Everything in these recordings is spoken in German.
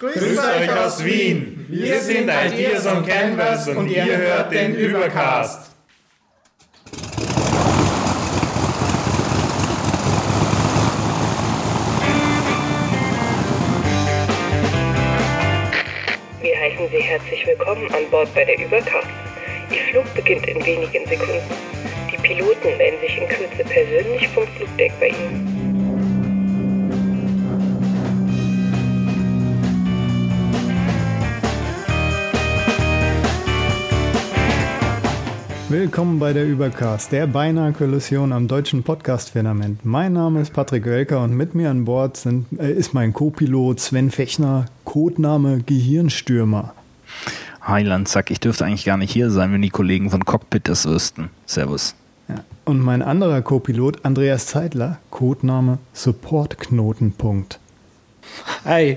Grüßt euch aus Wien. Wir sind Ideas on Canvas und ihr hört den Übercast. Wir heißen Sie herzlich willkommen an Bord bei der Übercast. Ihr Flug beginnt in wenigen Sekunden. Die Piloten melden sich in Kürze persönlich vom Flugdeck bei Ihnen. Willkommen bei der Übercast, der beinahe Kollision am deutschen Podcast-Firmament. Mein Name ist Patrick Oelker und mit mir an Bord sind, äh, ist mein Co-Pilot Sven Fechner, Codename Gehirnstürmer. Hi Landsack, ich dürfte eigentlich gar nicht hier sein, wenn die Kollegen von Cockpit das wüssten. Servus. Ja. Und mein anderer Co-Pilot Andreas Zeitler, Codename Supportknotenpunkt. Hi,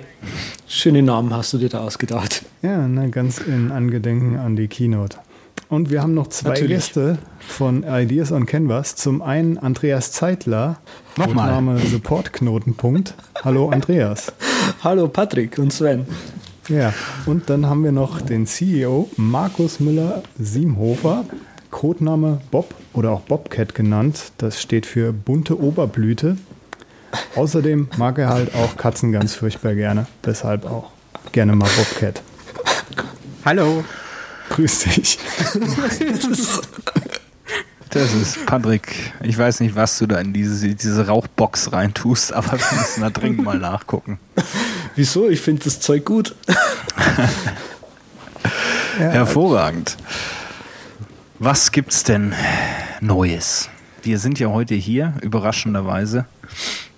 schöne Namen hast du dir da ausgedacht. Ja, ne, ganz in Angedenken an die Keynote. Und wir haben noch zwei Natürlich. Gäste von Ideas on Canvas. Zum einen Andreas Zeitler, Nochmal. Name Supportknotenpunkt. Hallo Andreas. Hallo Patrick und Sven. Ja, und dann haben wir noch den CEO Markus Müller-Siemhofer, Codename Bob oder auch Bobcat genannt. Das steht für bunte Oberblüte. Außerdem mag er halt auch Katzen ganz furchtbar gerne. Deshalb auch gerne mal Bobcat. Hallo. Grüß dich. Das ist Patrick. Ich weiß nicht, was du da in diese, diese Rauchbox reintust, aber wir müssen da dringend mal nachgucken. Wieso? Ich finde das Zeug gut. Hervorragend. Was gibt's denn Neues? Wir sind ja heute hier, überraschenderweise.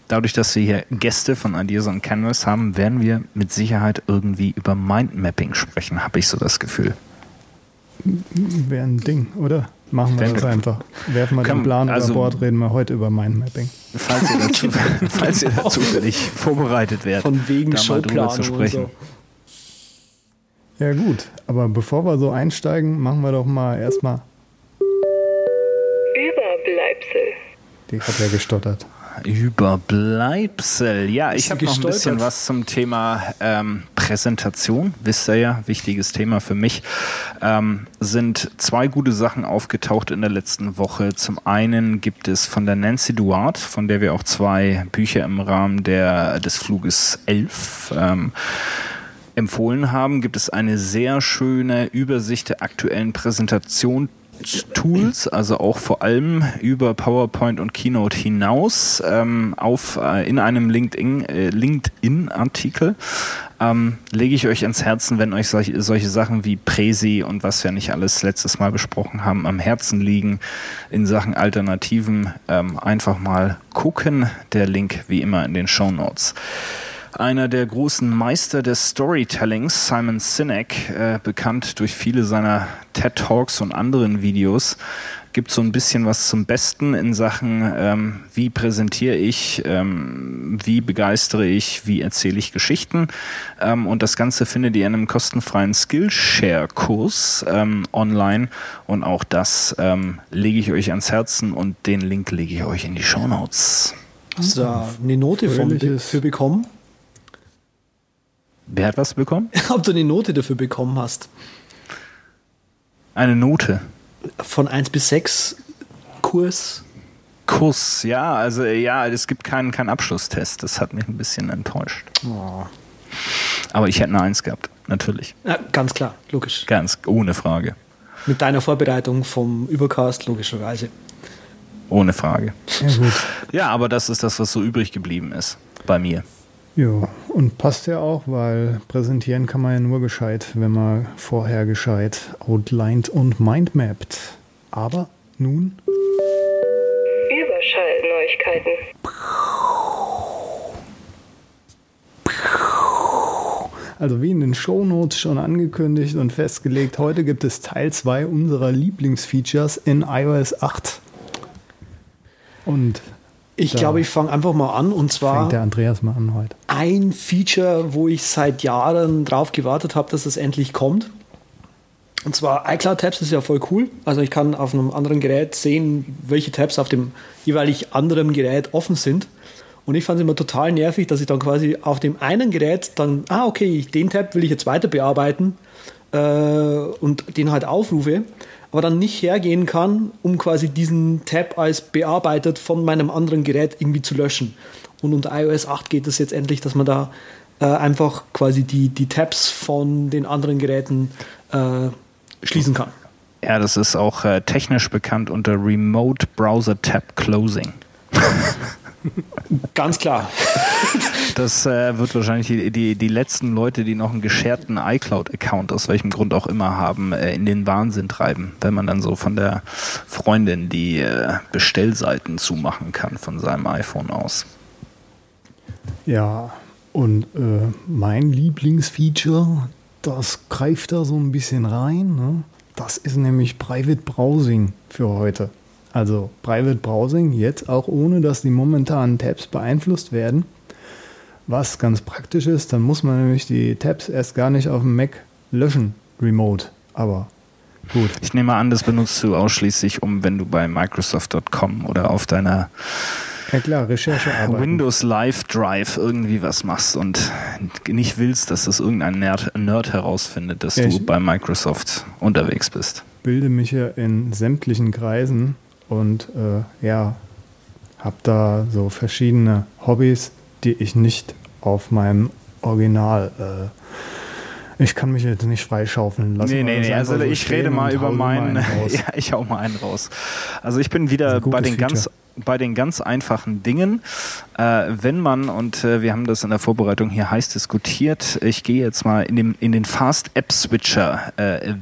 Dadurch, dass wir hier Gäste von Ideas on Canvas haben, werden wir mit Sicherheit irgendwie über Mindmapping sprechen, habe ich so das Gefühl. Wäre ein Ding, oder? Machen wir das einfach. Werfen wir Komm, den Plan also- über Bord, reden wir heute über Mindmapping. Falls ihr dazu, falls ihr dazu zufällig vorbereitet werdet, Von wegen da mal drüber zu sprechen. so. Ja gut, aber bevor wir so einsteigen, machen wir doch mal erstmal, Überbleibsel. die hat ja gestottert. Überbleibsel. Ja, ich habe noch ein bisschen was zum Thema ähm, Präsentation. Wisst ihr ja, wichtiges Thema für mich. Ähm, sind zwei gute Sachen aufgetaucht in der letzten Woche. Zum einen gibt es von der Nancy Duarte, von der wir auch zwei Bücher im Rahmen der, des Fluges 11 ähm, empfohlen haben, gibt es eine sehr schöne Übersicht der aktuellen Präsentation. Tools, also auch vor allem über PowerPoint und Keynote hinaus, ähm, auf, äh, in einem LinkedIn, äh, LinkedIn-Artikel. Ähm, lege ich euch ans Herzen, wenn euch solche, solche Sachen wie Präsi und was wir nicht alles letztes Mal besprochen haben, am Herzen liegen in Sachen Alternativen, ähm, einfach mal gucken. Der Link wie immer in den Show Notes. Einer der großen Meister des Storytellings, Simon Sinek, äh, bekannt durch viele seiner TED Talks und anderen Videos, gibt so ein bisschen was zum Besten in Sachen, ähm, wie präsentiere ich, ähm, wie begeistere ich, wie erzähle ich Geschichten. Ähm, und das Ganze findet ihr in einem kostenfreien Skillshare-Kurs ähm, online. Und auch das ähm, lege ich euch ans Herzen und den Link lege ich euch in die Show Notes. Hast du da eine Note von, dafür bekommen? Wer hat was bekommen? Ob du eine Note dafür bekommen hast? Eine Note. Von 1 bis 6 Kurs? Kurs, ja, also ja, es gibt keinen, keinen Abschlusstest. Das hat mich ein bisschen enttäuscht. Oh. Aber ich hätte eine Eins gehabt, natürlich. Ja, ganz klar, logisch. Ganz ohne Frage. Mit deiner Vorbereitung vom Übercast, logischerweise. Ohne Frage. Ja gut. Ja, aber das ist das, was so übrig geblieben ist bei mir. Jo, und passt ja auch, weil präsentieren kann man ja nur gescheit, wenn man vorher gescheit outlined und mindmappt. Aber nun, Überschallneuigkeiten. also wie in den Shownotes schon angekündigt und festgelegt, heute gibt es Teil 2 unserer Lieblingsfeatures in iOS 8. Und Ich Da glaube, ich fange einfach mal an und zwar fängt der Andreas mal an heute. ein Feature, wo ich seit Jahren drauf gewartet habe, dass es endlich kommt. Und zwar iCloud Tabs ist ja voll cool. Also ich kann auf einem anderen Gerät sehen, welche Tabs auf dem jeweilig anderen Gerät offen sind. Und ich fand es immer total nervig, dass ich dann quasi auf dem einen Gerät dann, ah, okay, den Tab will ich jetzt weiter bearbeiten äh, und den halt aufrufe, aber dann nicht hergehen kann, um quasi diesen Tab als bearbeitet von meinem anderen Gerät irgendwie zu löschen. Und unter iOS 8 geht es jetzt endlich, dass man da äh, einfach quasi die, die Tabs von den anderen Geräten äh, schließen kann. Ja, das ist auch äh, technisch bekannt unter Remote Browser Tab Closing. Ganz klar. Das äh, wird wahrscheinlich die, die, die letzten Leute, die noch einen gescherten iCloud-Account aus welchem Grund auch immer haben, äh, in den Wahnsinn treiben, wenn man dann so von der Freundin die äh, Bestellseiten zumachen kann von seinem iPhone aus. Ja, und äh, mein Lieblingsfeature, das greift da so ein bisschen rein. Ne? Das ist nämlich Private Browsing für heute. Also Private Browsing jetzt auch ohne, dass die momentanen Tabs beeinflusst werden. Was ganz praktisch ist, dann muss man nämlich die Tabs erst gar nicht auf dem Mac löschen, remote. Aber gut. Ich nehme an, das benutzt du ausschließlich, um wenn du bei Microsoft.com oder auf deiner ja klar, Recherchearbeit. Windows Live Drive irgendwie was machst und nicht willst, dass das irgendein Nerd, Nerd herausfindet, dass ja, du bei Microsoft unterwegs bist. Bilde mich ja in sämtlichen Kreisen und äh, ja, habe da so verschiedene Hobbys, die ich nicht auf meinem Original äh, ich kann mich jetzt nicht freischaufeln lassen. Nee, nee, nee. Also, also ich rede mal über meinen. ja, ich hau mal einen raus. Also ich bin wieder bei den Feature. ganz bei den ganz einfachen Dingen. Äh, wenn man, und äh, wir haben das in der Vorbereitung hier heiß diskutiert, ich gehe jetzt mal in, dem, in den Fast App Switcher äh,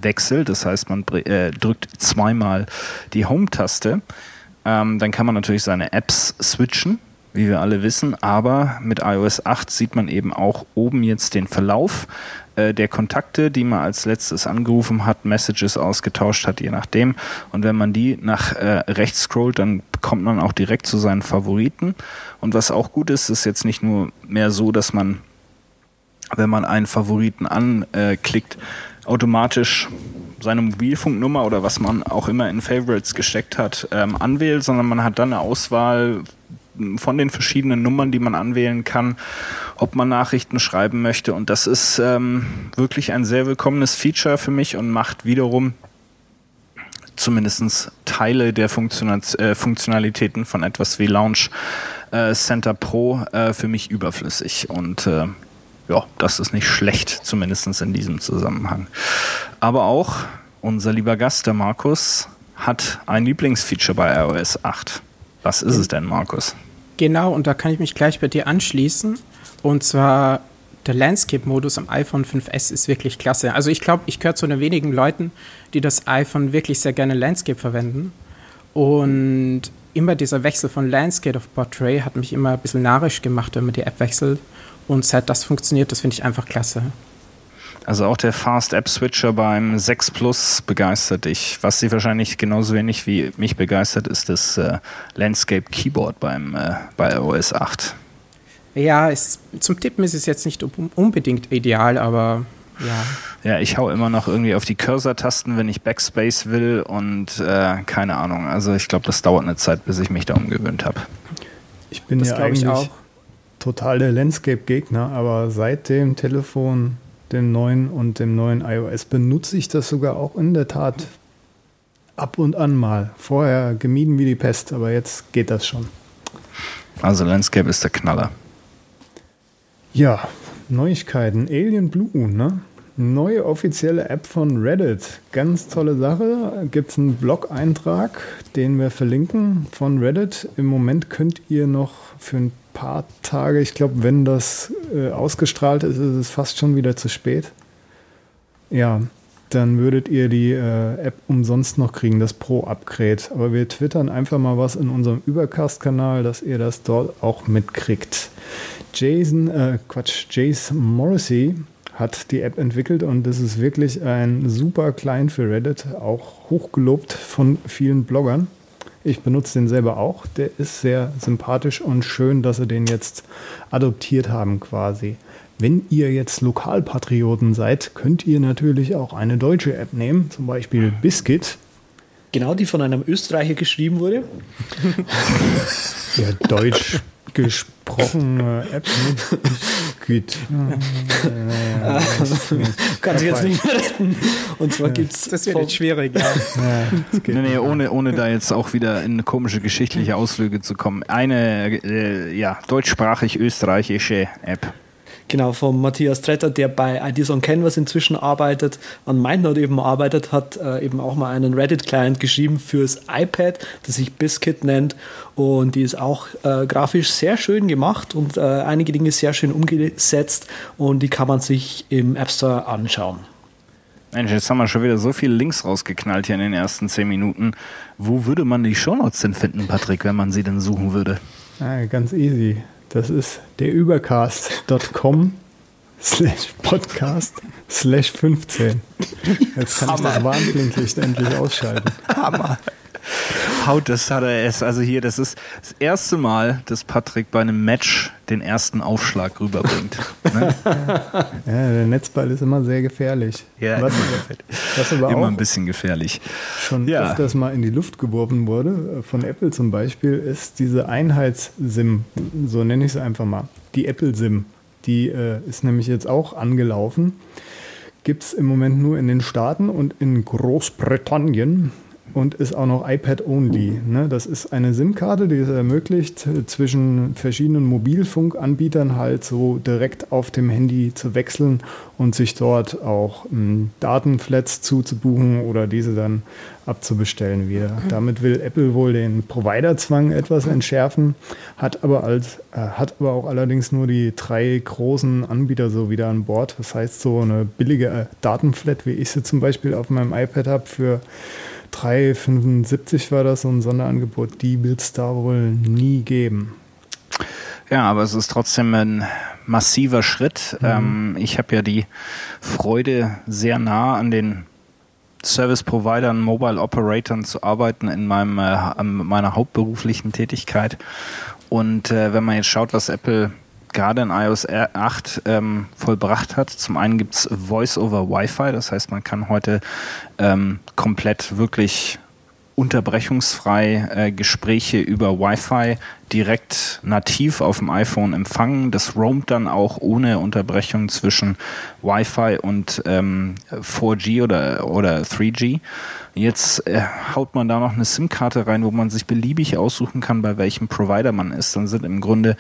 das heißt, man äh, drückt zweimal die Home-Taste, ähm, dann kann man natürlich seine Apps switchen wie wir alle wissen, aber mit iOS 8 sieht man eben auch oben jetzt den Verlauf äh, der Kontakte, die man als letztes angerufen hat, Messages ausgetauscht hat, je nachdem. Und wenn man die nach äh, rechts scrollt, dann kommt man auch direkt zu seinen Favoriten. Und was auch gut ist, ist jetzt nicht nur mehr so, dass man, wenn man einen Favoriten anklickt, automatisch seine Mobilfunknummer oder was man auch immer in Favorites gesteckt hat, ähm, anwählt, sondern man hat dann eine Auswahl von den verschiedenen Nummern, die man anwählen kann, ob man Nachrichten schreiben möchte. Und das ist ähm, wirklich ein sehr willkommenes Feature für mich und macht wiederum zumindest Teile der äh, Funktionalitäten von etwas wie Launch äh, Center Pro äh, für mich überflüssig. Und äh, ja, das ist nicht schlecht, zumindest in diesem Zusammenhang. Aber auch unser lieber Gast, der Markus, hat ein Lieblingsfeature bei iOS 8. Was ist es denn, Markus? Genau, und da kann ich mich gleich bei dir anschließen. Und zwar der Landscape-Modus am iPhone 5S ist wirklich klasse. Also ich glaube, ich gehöre zu den wenigen Leuten, die das iPhone wirklich sehr gerne Landscape verwenden. Und immer dieser Wechsel von Landscape auf Portrait hat mich immer ein bisschen narrisch gemacht, wenn man die App wechselt. Und seit das funktioniert, das finde ich einfach klasse. Also auch der Fast App Switcher beim 6 Plus begeistert dich. Was sie wahrscheinlich genauso wenig wie mich begeistert, ist das äh, Landscape Keyboard beim, äh, bei OS 8. Ja, es, zum Tippen ist es jetzt nicht unbedingt ideal, aber ja. Ja, ich hau immer noch irgendwie auf die Cursor-Tasten, wenn ich Backspace will und äh, keine Ahnung. Also ich glaube, das dauert eine Zeit, bis ich mich da umgewöhnt habe. Ich bin das ja eigentlich total der Landscape-Gegner, aber seit dem Telefon dem neuen und dem neuen iOS benutze ich das sogar auch in der Tat ab und an mal. Vorher gemieden wie die Pest, aber jetzt geht das schon. Also Landscape ist der Knaller. Ja, Neuigkeiten. Alien Blue, ne? Neue offizielle App von Reddit. Ganz tolle Sache. Gibt es einen Blog-Eintrag, den wir verlinken von Reddit. Im Moment könnt ihr noch für ein paar Tage, ich glaube, wenn das äh, ausgestrahlt ist, ist es fast schon wieder zu spät. Ja, dann würdet ihr die äh, App umsonst noch kriegen, das Pro-Upgrade. Aber wir twittern einfach mal was in unserem Übercast-Kanal, dass ihr das dort auch mitkriegt. Jason, äh, Quatsch, Jace Morrissey hat die App entwickelt und das ist wirklich ein super Client für Reddit, auch hochgelobt von vielen Bloggern. Ich benutze den selber auch. Der ist sehr sympathisch und schön, dass sie den jetzt adoptiert haben quasi. Wenn ihr jetzt Lokalpatrioten seid, könnt ihr natürlich auch eine deutsche App nehmen, zum Beispiel Biscuit. Genau, die von einem Österreicher geschrieben wurde. ja, deutsch gesprochen gesprochene App Git. Ja, Kann sich jetzt nicht mehr retten. Und zwar gibt es. Das wird jetzt schwierig, ja. Ja, Nee, nee, ohne, ohne da jetzt auch wieder in komische geschichtliche Ausflüge zu kommen. Eine äh, ja, deutschsprachig-österreichische App. Genau, von Matthias Tretter, der bei Ideas on Canvas inzwischen arbeitet, an MindNode eben arbeitet, hat äh, eben auch mal einen Reddit-Client geschrieben fürs iPad, das sich Biscuit nennt. Und die ist auch äh, grafisch sehr schön gemacht und äh, einige Dinge sehr schön umgesetzt. Und die kann man sich im App Store anschauen. Mensch, jetzt haben wir schon wieder so viele Links rausgeknallt hier in den ersten zehn Minuten. Wo würde man die Shownotes denn finden, Patrick, wenn man sie denn suchen würde? Ah, ganz easy. Das ist derübercast.com slash podcast slash 15. Jetzt kann ich das Warnblinklicht endlich ausschalten. Hammer. Haut, das hat er es. Also hier, das ist das erste Mal, dass Patrick bei einem Match den ersten Aufschlag rüberbringt. Ne? Ja, der Netzball ist immer sehr gefährlich. Ja, was, immer was aber Immer ein bisschen gefährlich. schon Ja. öfters mal in die Luft geworfen wurde, äh, von Apple zum Beispiel, ist diese Einheits-SIM, so nenne ich sie einfach mal, die Apple-SIM. Die äh, ist nämlich jetzt auch angelaufen. Gibt es im Moment nur in den Staaten und in Großbritannien und ist auch noch iPad-only. Ne? Das ist eine SIM-Karte, die es ermöglicht, zwischen verschiedenen Mobilfunkanbietern halt so direkt auf dem Handy zu wechseln und sich dort auch ähm, Datenflats zuzubuchen oder diese dann abzubestellen wieder. Damit will Apple wohl den Providerzwang etwas entschärfen, hat aber, als, äh, hat aber auch allerdings nur die drei großen Anbieter so wieder an Bord. Das heißt, so eine billige äh, Datenflat, wie ich sie zum Beispiel auf meinem iPad habe, für 3,75 war das so ein Sonderangebot, die wird es da wohl nie geben. Ja, aber es ist trotzdem ein massiver Schritt. Ähm, ich habe ja die Freude, sehr nah an den Service Providern, Mobile Operatoren zu arbeiten in meinem, äh, meiner hauptberuflichen Tätigkeit. Und äh, wenn man jetzt schaut, was Apple gerade in iOS 8 ähm, vollbracht hat, zum einen gibt's Voice over Wi-Fi, das heißt, man kann heute ähm, komplett wirklich unterbrechungsfrei äh, Gespräche über Wi-Fi direkt nativ auf dem iPhone empfangen. Das roamt dann auch ohne Unterbrechung zwischen Wi-Fi und ähm, 4G oder, oder 3G. Jetzt äh, haut man da noch eine SIM-Karte rein, wo man sich beliebig aussuchen kann, bei welchem Provider man ist. Dann sind im Grunde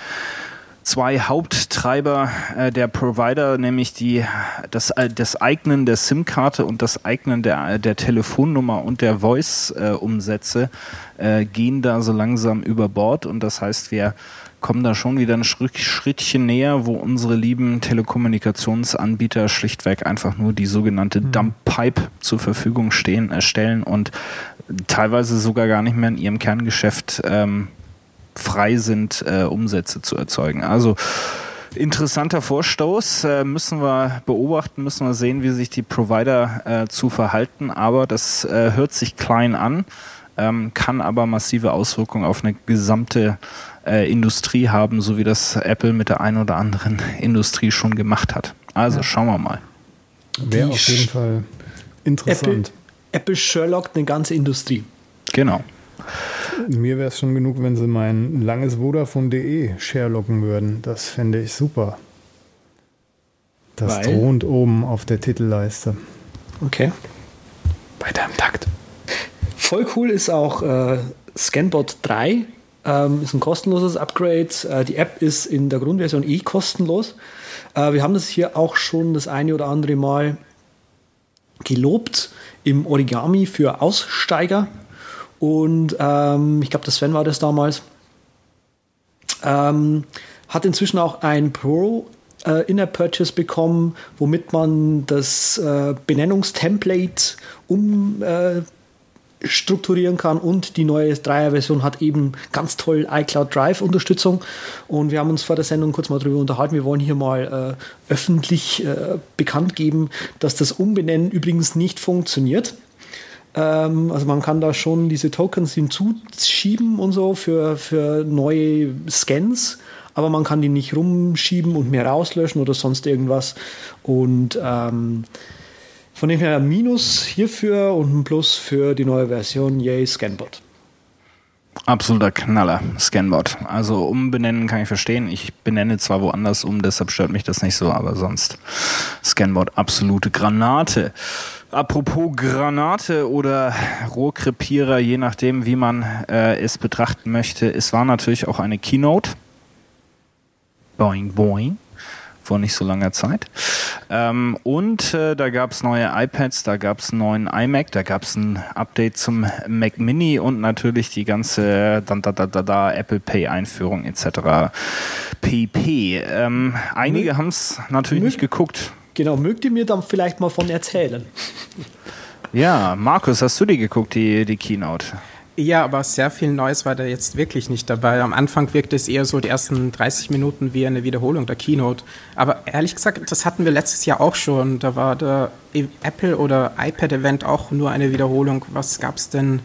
zwei Haupttreiber äh, der Provider, nämlich die, das, äh, das Eignen der SIM-Karte und das Eignen der, der Telefonnummer und der Voice-Umsätze, äh, gehen da so langsam über Bord. Und das heißt, wir kommen da schon wieder ein Schritt, Schrittchen näher, wo unsere lieben Telekommunikationsanbieter schlichtweg einfach nur die sogenannte Dump Pipe zur Verfügung stehen, erstellen und teilweise sogar gar nicht mehr in ihrem Kerngeschäft ähm, frei sind, äh, Umsätze zu erzeugen. Also interessanter Vorstoß, äh, müssen wir beobachten, müssen wir sehen, wie sich die Provider äh, zu verhalten, aber das äh, hört sich klein an, ähm, kann aber massive Auswirkungen auf eine gesamte äh, Industrie haben, so wie das Apple mit der einen oder anderen Industrie schon gemacht hat. Also schauen wir mal. Wäre auf jeden Fall interessant. Apple Sherlock eine ganze Industrie. Genau. Mir wäre es schon genug, wenn sie mein langes Vodafone.de Sharelocken würden. Das fände ich super. Das Weil? thront oben auf der Titelleiste. Okay. Weiter im Takt. Voll cool ist auch äh, Scanbot 3. Ähm, ist ein kostenloses Upgrade. Äh, die App ist in der Grundversion eh kostenlos. Äh, wir haben das hier auch schon das eine oder andere Mal gelobt im Origami für Aussteiger. Und ähm, ich glaube, der Sven war das damals. Ähm, hat inzwischen auch ein Pro äh, In-App Purchase bekommen, womit man das äh, Benennungstemplate um äh, kann und die neue Dreier-Version hat eben ganz toll iCloud Drive Unterstützung und wir haben uns vor der Sendung kurz mal darüber unterhalten. Wir wollen hier mal äh, öffentlich äh, bekannt geben, dass das Umbenennen übrigens nicht funktioniert. Ähm, also man kann da schon diese Tokens hinzuschieben und so für, für neue Scans, aber man kann die nicht rumschieben und mehr rauslöschen oder sonst irgendwas. Und ähm, von dem her Minus hierfür und ein Plus für die neue Version, yay, Scanbot. Absoluter Knaller, Scanbot. Also umbenennen kann ich verstehen. Ich benenne zwar woanders um, deshalb stört mich das nicht so, aber sonst Scanbot absolute Granate. Apropos Granate oder Rohrkrepierer, je nachdem, wie man äh, es betrachten möchte. Es war natürlich auch eine Keynote. Boing, boing vor nicht so langer Zeit. Ähm, und äh, da gab es neue iPads, da gab es einen neuen iMac, da gab es ein Update zum Mac Mini und natürlich die ganze da, da, da, da, Apple Pay Einführung etc. PP. Ähm, einige haben es natürlich nicht geguckt. Genau, mögt ihr mir dann vielleicht mal von erzählen? Ja, Markus, hast du die geguckt, die, die Keynote? Ja, aber sehr viel Neues war da jetzt wirklich nicht dabei. Am Anfang wirkte es eher so die ersten 30 Minuten wie eine Wiederholung der Keynote. Aber ehrlich gesagt, das hatten wir letztes Jahr auch schon. Da war der Apple- oder iPad-Event auch nur eine Wiederholung. Was gab es denn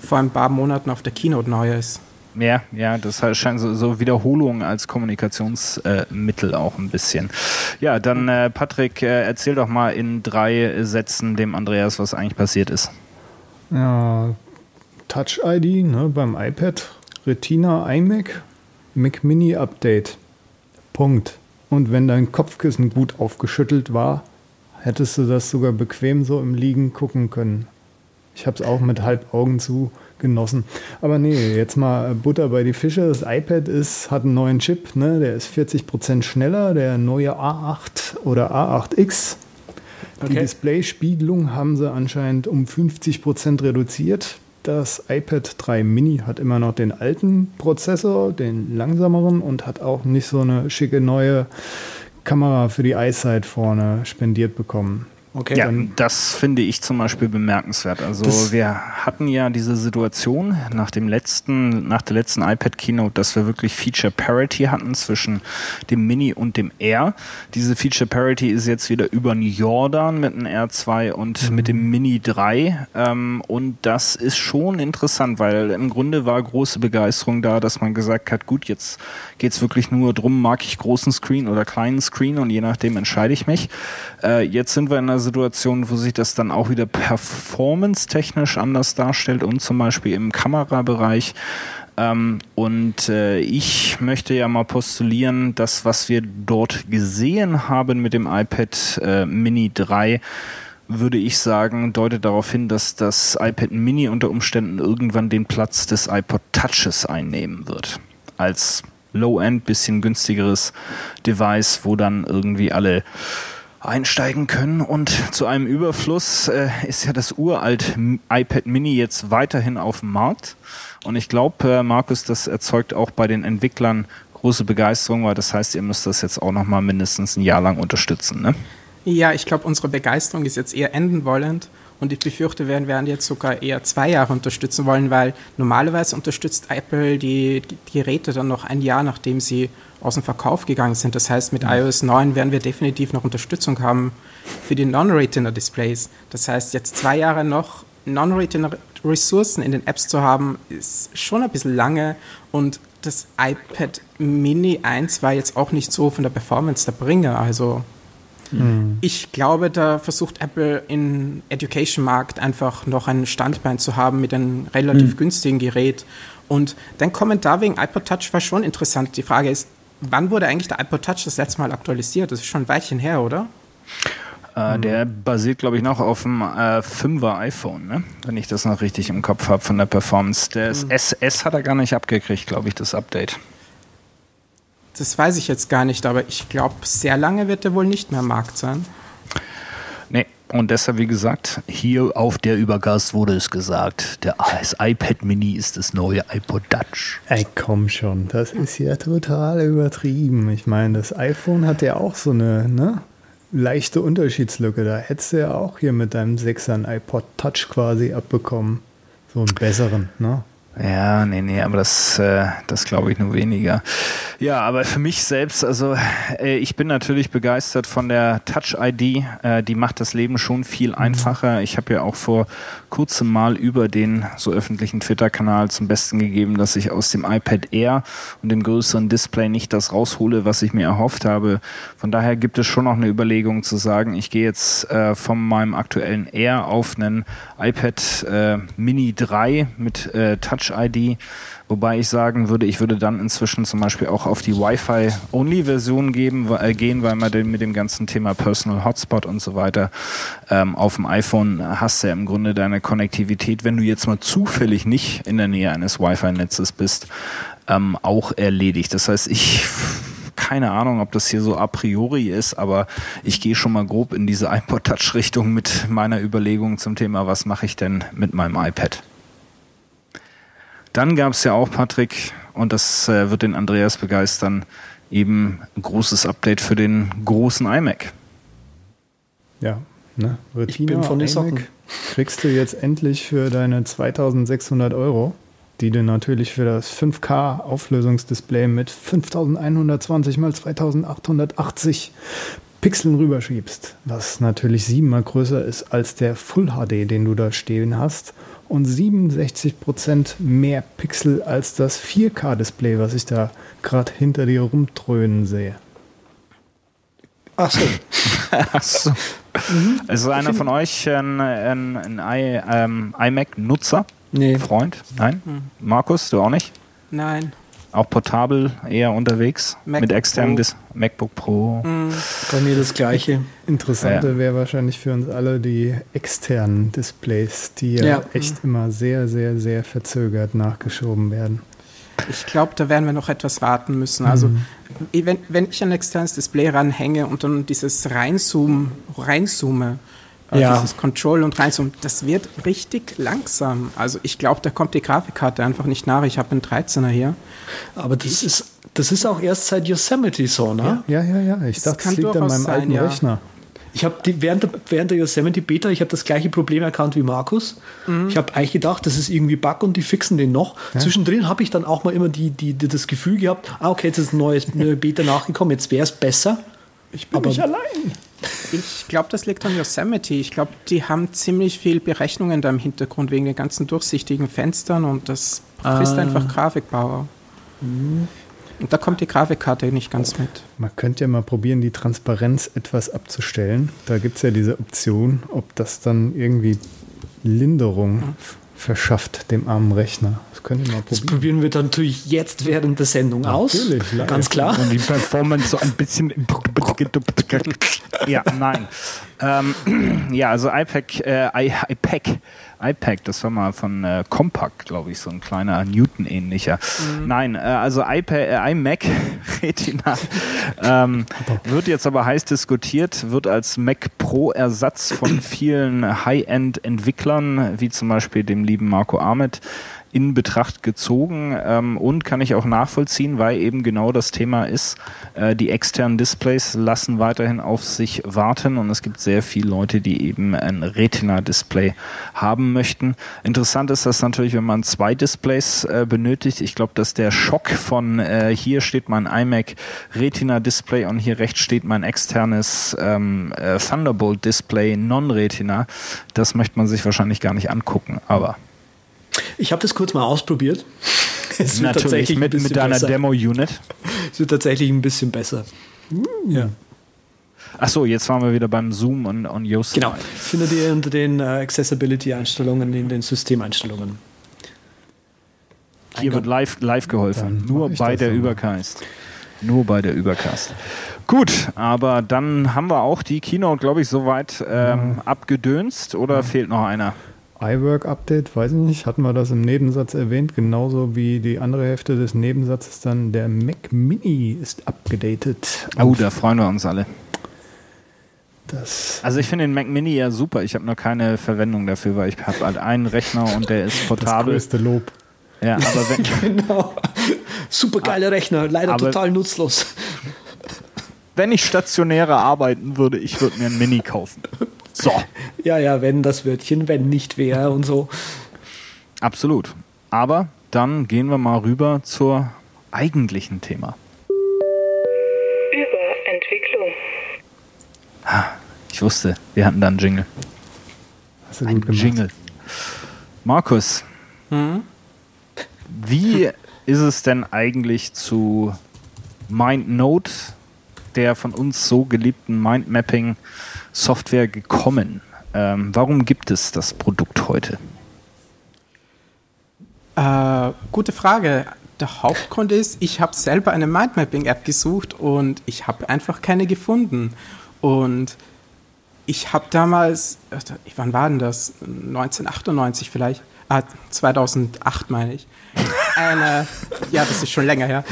vor ein paar Monaten auf der Keynote Neues? Ja, ja, das scheint so, so Wiederholung als Kommunikationsmittel äh, auch ein bisschen. Ja, dann äh, Patrick, äh, erzähl doch mal in drei Sätzen dem Andreas, was eigentlich passiert ist. Ja, Touch ID ne, beim iPad, Retina iMac, Mac Mini Update. Punkt. Und wenn dein Kopfkissen gut aufgeschüttelt war, hättest du das sogar bequem so im Liegen gucken können. Ich habe es auch mit halb Augen zu genossen. Aber nee, jetzt mal Butter bei die Fische. Das iPad ist, hat einen neuen Chip, ne? der ist 40% schneller, der neue A8 oder A8X. Die okay. Displayspiegelung haben sie anscheinend um 50% reduziert. Das iPad 3 Mini hat immer noch den alten Prozessor, den langsameren und hat auch nicht so eine schicke neue Kamera für die EyeSight vorne spendiert bekommen. Okay, ja, das finde ich zum Beispiel bemerkenswert. Also wir hatten ja diese Situation nach dem letzten, nach der letzten iPad Keynote, dass wir wirklich Feature Parity hatten zwischen dem Mini und dem Air. Diese Feature Parity ist jetzt wieder über den Jordan mit dem R2 und mhm. mit dem Mini 3. Ähm, und das ist schon interessant, weil im Grunde war große Begeisterung da, dass man gesagt hat, gut, jetzt geht es wirklich nur darum, mag ich großen Screen oder kleinen Screen und je nachdem entscheide ich mich. Äh, jetzt sind wir in einer Situation, wo sich das dann auch wieder performance-technisch anders darstellt und zum Beispiel im Kamerabereich. Ähm, und äh, ich möchte ja mal postulieren, dass was wir dort gesehen haben mit dem iPad äh, Mini 3, würde ich sagen, deutet darauf hin, dass das iPad Mini unter Umständen irgendwann den Platz des iPod Touches einnehmen wird. Als Low-End, bisschen günstigeres Device, wo dann irgendwie alle einsteigen können. Und zu einem Überfluss äh, ist ja das uralt iPad Mini jetzt weiterhin auf dem Markt. Und ich glaube, äh, Markus, das erzeugt auch bei den Entwicklern große Begeisterung, weil das heißt, ihr müsst das jetzt auch noch mal mindestens ein Jahr lang unterstützen. Ne? Ja, ich glaube, unsere Begeisterung ist jetzt eher enden wollend. Und ich befürchte, wir werden jetzt sogar eher zwei Jahre unterstützen wollen, weil normalerweise unterstützt Apple die, Geräte dann noch ein Jahr, nachdem sie aus dem Verkauf gegangen sind. Das heißt, mit iOS 9 werden wir definitiv noch Unterstützung haben für die Non-Retina-Displays. Das heißt, jetzt zwei Jahre noch Non-Retina-Ressourcen in den Apps zu haben, ist schon ein bisschen lange und das iPad Mini 1 war jetzt auch nicht so von der Performance der Bringer. Also Mhm. Ich glaube, da versucht Apple im Education-Markt einfach noch ein Standbein zu haben mit einem relativ mhm. günstigen Gerät. Und dein Kommentar wegen iPod Touch war schon interessant. Die Frage ist, wann wurde eigentlich der iPod Touch das letzte Mal aktualisiert? Das ist schon ein Weilchen her, oder? Äh, der basiert, glaube ich, noch auf dem äh, 5er iPhone, ne? wenn ich das noch richtig im Kopf habe von der Performance. Das mhm. SS hat er gar nicht abgekriegt, glaube ich, das Update. Das weiß ich jetzt gar nicht, aber ich glaube, sehr lange wird er wohl nicht mehr am Markt sein. Nee, und deshalb, wie gesagt, hier auf der Übergast wurde es gesagt, der, das iPad Mini ist das neue iPod Touch. Ey, komm schon, das ist ja total übertrieben. Ich meine, das iPhone hat ja auch so eine ne, leichte Unterschiedslücke. Da hättest du ja auch hier mit deinem 6er iPod Touch quasi abbekommen. So einen besseren, ne? Ja, nee, nee, aber das, äh, das glaube ich nur weniger. Ja, aber für mich selbst, also äh, ich bin natürlich begeistert von der Touch-ID. Äh, die macht das Leben schon viel einfacher. Ich habe ja auch vor kurzem mal über den so öffentlichen Twitter-Kanal zum Besten gegeben, dass ich aus dem iPad Air und dem größeren Display nicht das raushole, was ich mir erhofft habe. Von daher gibt es schon noch eine Überlegung zu sagen, ich gehe jetzt äh, von meinem aktuellen Air auf einen iPad äh, Mini 3 mit äh, Touch Touch ID. Wobei ich sagen würde, ich würde dann inzwischen zum Beispiel auch auf die Wi-Fi-Only-Version äh, gehen, weil man mit dem ganzen Thema Personal Hotspot und so weiter ähm, auf dem iPhone hast du ja im Grunde deine Konnektivität, wenn du jetzt mal zufällig nicht in der Nähe eines Wi-Fi-Netzes bist, ähm, auch erledigt. Das heißt, ich keine Ahnung, ob das hier so a priori ist, aber ich gehe schon mal grob in diese iPod Touch Richtung mit meiner Überlegung zum Thema, was mache ich denn mit meinem iPad. Dann gab es ja auch, Patrick, und das äh, wird den Andreas begeistern, eben ein großes Update für den großen iMac. Ja, ne? Retina, ich bin von den Socken. Kriegst du jetzt endlich für deine 2600 Euro, die du natürlich für das 5K Auflösungsdisplay mit 5120 x 2880 Pixeln rüberschiebst, was natürlich siebenmal größer ist als der Full HD, den du da stehen hast und 67% mehr Pixel als das 4K-Display, was ich da gerade hinter dir rumtrönen sehe. Ach so. Ach so. Mhm. Ist einer von euch ein, ein, ein I, ähm, iMac-Nutzer? Nee. Freund? Nein? Mhm. Markus, du auch nicht? Nein. Auch portabel eher unterwegs MacBook mit externem Dis MacBook Pro. Mhm. Bei mir das gleiche. Interessante ja. wäre wahrscheinlich für uns alle die externen Displays, die ja, ja. echt mhm. immer sehr, sehr, sehr verzögert nachgeschoben werden. Ich glaube, da werden wir noch etwas warten müssen. Also mhm. wenn, wenn ich ein externes Display ranhänge und dann dieses Reinzoom, reinzoome, äh, ja. dieses Control und Reinzoom, das wird richtig langsam. Also ich glaube, da kommt die Grafikkarte einfach nicht nach. Ich habe einen 13er hier. Aber das ist, das ist auch erst seit Yosemite so, ne? Ja, ja, ja. Ich das dachte, das liegt an meinem sein, alten ja. Rechner. Ich habe während der, während der Yosemite Beta, ich habe das gleiche Problem erkannt wie Markus. Mhm. Ich habe eigentlich gedacht, das ist irgendwie Bug und die fixen den noch. Ja. Zwischendrin habe ich dann auch mal immer die, die, die, das Gefühl gehabt, ah, okay, jetzt ist ein neues eine Beta nachgekommen, jetzt wäre es besser. Ich bin Aber nicht allein. Ich glaube, das liegt an Yosemite. Ich glaube, die haben ziemlich viel Berechnungen da im Hintergrund wegen den ganzen durchsichtigen Fenstern und das frisst ah. einfach Grafikpower. Mhm. Und da kommt die Grafikkarte nicht ganz mit. Man könnte ja mal probieren, die Transparenz etwas abzustellen. Da gibt es ja diese Option, ob das dann irgendwie Linderung verschafft dem armen Rechner. Das können wir mal probieren. Das probieren wir dann natürlich jetzt während der Sendung natürlich, aus. Live. Ganz klar. Und die Performance so ein bisschen. ja, nein. Ähm, ja, also iPad, äh, iPad iPad, das war mal von äh, Compaq, glaube ich, so ein kleiner Newton-ähnlicher. Mhm. Nein, äh, also iPad, äh, iMac Retina ähm, wird jetzt aber heiß diskutiert, wird als Mac Pro-Ersatz von vielen High-End-Entwicklern, wie zum Beispiel dem lieben Marco Ahmed, in Betracht gezogen ähm, und kann ich auch nachvollziehen, weil eben genau das Thema ist, äh, die externen Displays lassen weiterhin auf sich warten und es gibt sehr viele Leute, die eben ein Retina-Display haben möchten. Interessant ist das natürlich, wenn man zwei Displays äh, benötigt. Ich glaube, dass der Schock von äh, hier steht mein iMac Retina-Display und hier rechts steht mein externes ähm, äh, Thunderbolt-Display Non-Retina, das möchte man sich wahrscheinlich gar nicht angucken, aber ich habe das kurz mal ausprobiert. Es wird Natürlich tatsächlich mit, mit deiner Demo-Unit. Es wird tatsächlich ein bisschen besser. Uh. Ja. Achso, jetzt waren wir wieder beim Zoom und, und Yoast. Genau. Findet ihr unter den uh, Accessibility-Einstellungen in den Systemeinstellungen. Hier wird live, live geholfen. Nur bei der Übercast. Nur bei der Übercast. Gut, aber dann haben wir auch die Keynote, glaube ich, soweit ähm, ja. abgedönst oder ja. fehlt noch einer? iWork-Update, weiß ich nicht, hatten wir das im Nebensatz erwähnt, genauso wie die andere Hälfte des Nebensatzes dann der Mac Mini ist abgedatet. Oh, da freuen wir uns alle. Das also ich finde den Mac Mini ja super, ich habe nur keine Verwendung dafür, weil ich habe halt einen Rechner und der ist portabel. Das größte Lob. Ja, aber wenn, genau. Super geile Rechner, leider total nutzlos. Wenn ich stationärer arbeiten würde, ich würde mir einen Mini kaufen. So. Ja, ja, wenn das Wörtchen, wenn nicht wer und so. Absolut. Aber dann gehen wir mal rüber zur eigentlichen Thema. Über Entwicklung. Ich wusste, wir hatten da einen Jingle. Hast du Ein Jingle. Markus, hm? wie ist es denn eigentlich zu MindNote, der von uns so geliebten Mindmapping Software gekommen? Ähm, warum gibt es das Produkt heute? Äh, gute Frage. Der Hauptgrund ist, ich habe selber eine Mindmapping-App gesucht und ich habe einfach keine gefunden. Und ich habe damals, wann war denn das? 1998 vielleicht? Ah, 2008 meine ich. Eine, ja, das ist schon länger her.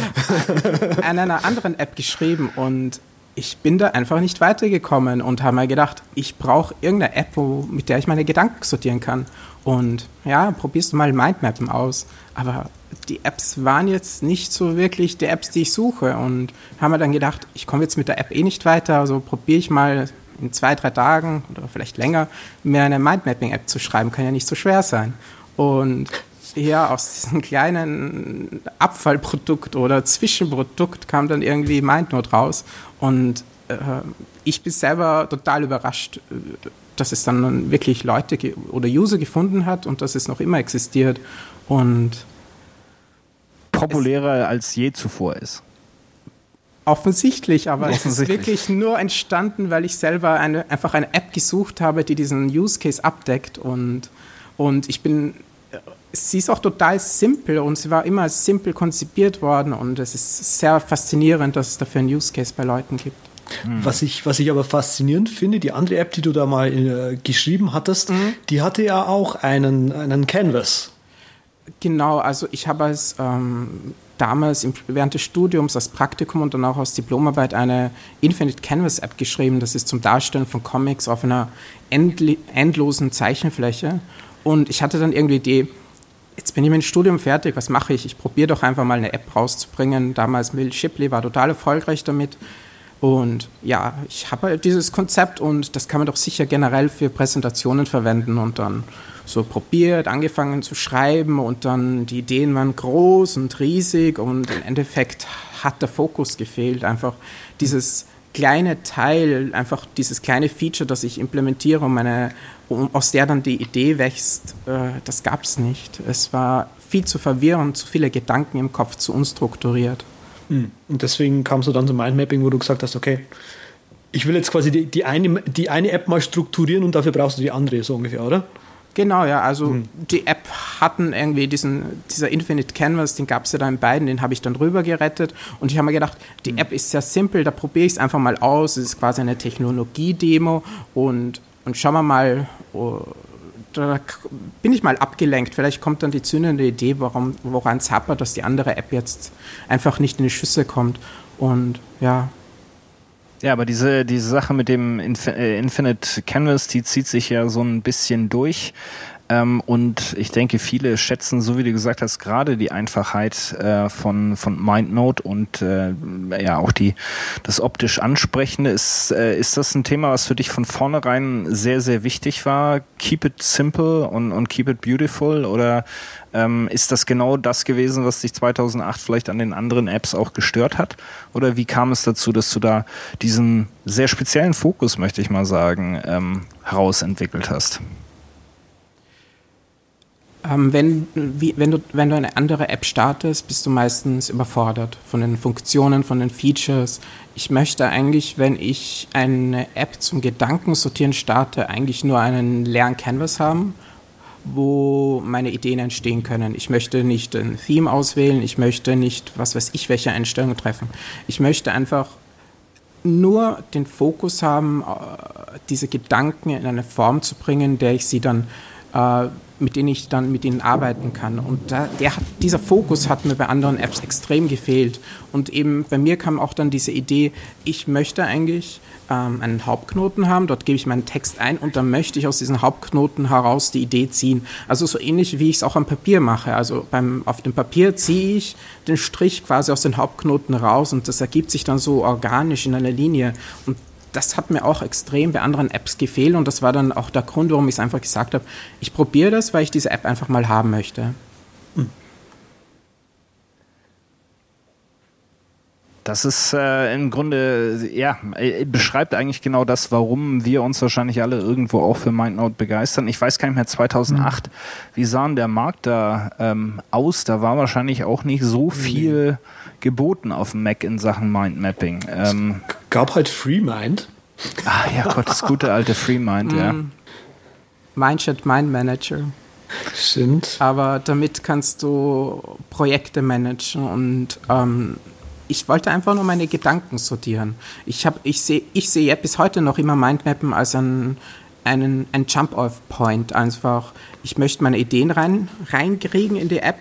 An einer anderen App geschrieben und ich bin da einfach nicht weitergekommen und habe mir gedacht, ich brauche irgendeine App, wo, mit der ich meine Gedanken sortieren kann. Und ja, probierst du mal Mindmappen aus. Aber die Apps waren jetzt nicht so wirklich die Apps, die ich suche. Und haben mir dann gedacht, ich komme jetzt mit der App eh nicht weiter, also probiere ich mal in zwei, drei Tagen oder vielleicht länger mir eine Mindmapping-App zu schreiben. Kann ja nicht so schwer sein. Und ja, aus diesem kleinen Abfallprodukt oder Zwischenprodukt kam dann irgendwie MindNote raus. Und äh, ich bin selber total überrascht, dass es dann wirklich Leute oder User gefunden hat und dass es noch immer existiert. Und populärer als je zuvor ist. Offensichtlich, aber Offensichtlich. es ist wirklich nur entstanden, weil ich selber eine, einfach eine App gesucht habe, die diesen Use Case abdeckt und, und ich bin sie ist auch total simpel und sie war immer simpel konzipiert worden und es ist sehr faszinierend, dass es dafür einen Use Case bei Leuten gibt. Mhm. Was, ich, was ich aber faszinierend finde, die andere App, die du da mal äh, geschrieben hattest, mhm. die hatte ja auch einen, einen Canvas. Genau, also ich habe als ähm, damals im, während des Studiums als Praktikum und dann auch als Diplomarbeit eine Infinite Canvas App geschrieben. Das ist zum Darstellen von Comics auf einer endlosen Zeichenfläche. Und ich hatte dann irgendwie die Idee, jetzt bin ich mit dem Studium fertig, was mache ich? Ich probiere doch einfach mal eine App rauszubringen. Damals Mill Shipley war total erfolgreich damit. Und ja, ich habe halt dieses Konzept und das kann man doch sicher generell für Präsentationen verwenden und dann so probiert, angefangen zu schreiben und dann die Ideen waren groß und riesig und im Endeffekt hat der Fokus gefehlt. Einfach dieses kleine Teil, einfach dieses kleine Feature, das ich implementiere, um eine, um, aus der dann die Idee wächst, äh, das gab es nicht. Es war viel zu verwirrend, zu viele Gedanken im Kopf, zu unstrukturiert. Hm. Und deswegen kamst du dann zum Mindmapping, wo du gesagt hast, okay, ich will jetzt quasi die, die, eine, die eine App mal strukturieren und dafür brauchst du die andere, so ungefähr, oder? Genau, ja. Also mhm. die App hatten irgendwie diesen, dieser Infinite Canvas, den gab es ja da in beiden, den habe ich dann rüber gerettet. Und ich habe mir gedacht, die mhm. App ist sehr simpel, da probiere ich es einfach mal aus. Es ist quasi eine Technologie-Demo und, und schauen wir mal, oh, da bin ich mal abgelenkt. Vielleicht kommt dann die zündende Idee, warum, woran es hapert, dass die andere App jetzt einfach nicht in die Schüsse kommt. Und ja, ja, aber diese, diese Sache mit dem äh, Infinite Canvas, die zieht sich ja so ein bisschen durch. Ähm, und ich denke, viele schätzen, so wie du gesagt hast, gerade die Einfachheit äh, von, von MindNote und äh, ja auch die, das optisch Ansprechende. Ist, äh, ist das ein Thema, was für dich von vornherein sehr, sehr wichtig war? Keep it simple und, und keep it beautiful? Oder ähm, ist das genau das gewesen, was dich 2008 vielleicht an den anderen Apps auch gestört hat? Oder wie kam es dazu, dass du da diesen sehr speziellen Fokus, möchte ich mal sagen, ähm, herausentwickelt hast? Ähm, wenn, wie, wenn, du, wenn du eine andere App startest, bist du meistens überfordert von den Funktionen, von den Features. Ich möchte eigentlich, wenn ich eine App zum Gedankensortieren starte, eigentlich nur einen leeren Canvas haben, wo meine Ideen entstehen können. Ich möchte nicht ein Theme auswählen, ich möchte nicht, was weiß ich, welche Einstellungen treffen. Ich möchte einfach nur den Fokus haben, äh, diese Gedanken in eine Form zu bringen, der ich sie dann äh, mit denen ich dann mit ihnen arbeiten kann. Und da, der dieser Fokus hat mir bei anderen Apps extrem gefehlt. Und eben bei mir kam auch dann diese Idee, ich möchte eigentlich ähm, einen Hauptknoten haben, dort gebe ich meinen Text ein und dann möchte ich aus diesen Hauptknoten heraus die Idee ziehen. Also so ähnlich wie ich es auch am Papier mache. Also beim, auf dem Papier ziehe ich den Strich quasi aus den Hauptknoten raus und das ergibt sich dann so organisch in einer Linie. Und das hat mir auch extrem bei anderen Apps gefehlt und das war dann auch der Grund, warum ich es einfach gesagt habe, ich probiere das, weil ich diese App einfach mal haben möchte. Das ist äh, im Grunde, ja, äh, beschreibt eigentlich genau das, warum wir uns wahrscheinlich alle irgendwo auch für MindNote begeistern. Ich weiß gar nicht mehr, 2008, mhm. wie sah denn der Markt da ähm, aus? Da war wahrscheinlich auch nicht so viel mhm. Geboten auf dem Mac in Sachen Mindmapping. Ähm, gab halt FreeMind. Ah ja, Gott, das gute alte FreeMind, ja. Mhm. Mindchat Mind Manager. Stimmt. Aber damit kannst du Projekte managen und ähm, ich wollte einfach nur meine Gedanken sortieren. Ich, ich sehe ich seh ja bis heute noch immer Mindmappen als ein, einen, ein Jump-Off-Point. Einfach, ich möchte meine Ideen rein, reinkriegen in die App,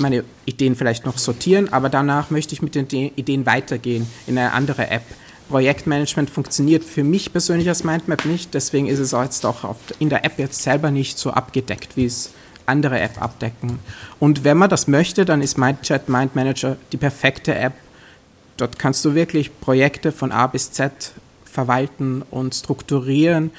meine Ideen vielleicht noch sortieren, aber danach möchte ich mit den Ideen weitergehen in eine andere App. Projektmanagement funktioniert für mich persönlich als Mindmap nicht, deswegen ist es auch jetzt auch in der App jetzt selber nicht so abgedeckt, wie es andere App abdecken. Und wenn man das möchte, dann ist MindChat Mind Manager die perfekte App. Dort kannst du wirklich Projekte von A bis Z verwalten und strukturieren.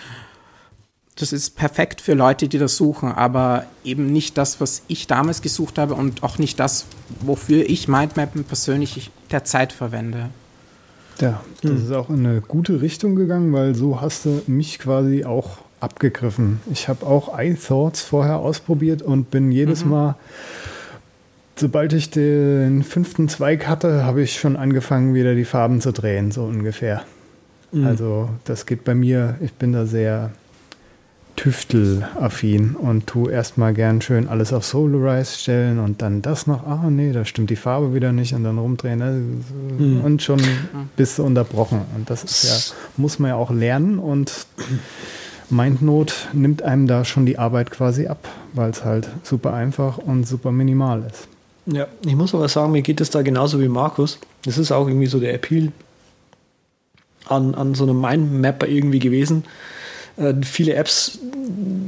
Das ist perfekt für Leute, die das suchen, aber eben nicht das, was ich damals gesucht habe und auch nicht das, wofür ich Mindmappen persönlich derzeit verwende. Ja, das hm. ist auch in eine gute Richtung gegangen, weil so hast du mich quasi auch abgegriffen. Ich habe auch iThoughts vorher ausprobiert und bin jedes mhm. Mal, sobald ich den fünften Zweig hatte, habe ich schon angefangen, wieder die Farben zu drehen, so ungefähr. Mhm. Also das geht bei mir, ich bin da sehr Tüftelaffin und tu erstmal gern schön alles auf Solarize stellen und dann das noch, ah nee, da stimmt die Farbe wieder nicht und dann rumdrehen also, mhm. und schon bist du unterbrochen. Und das ist ja, muss man ja auch lernen und MindNote nimmt einem da schon die Arbeit quasi ab, weil es halt super einfach und super minimal ist. Ja, ich muss aber sagen, mir geht es da genauso wie Markus. Das ist auch irgendwie so der Appeal an, an so einem Mindmapper irgendwie gewesen. Äh, viele Apps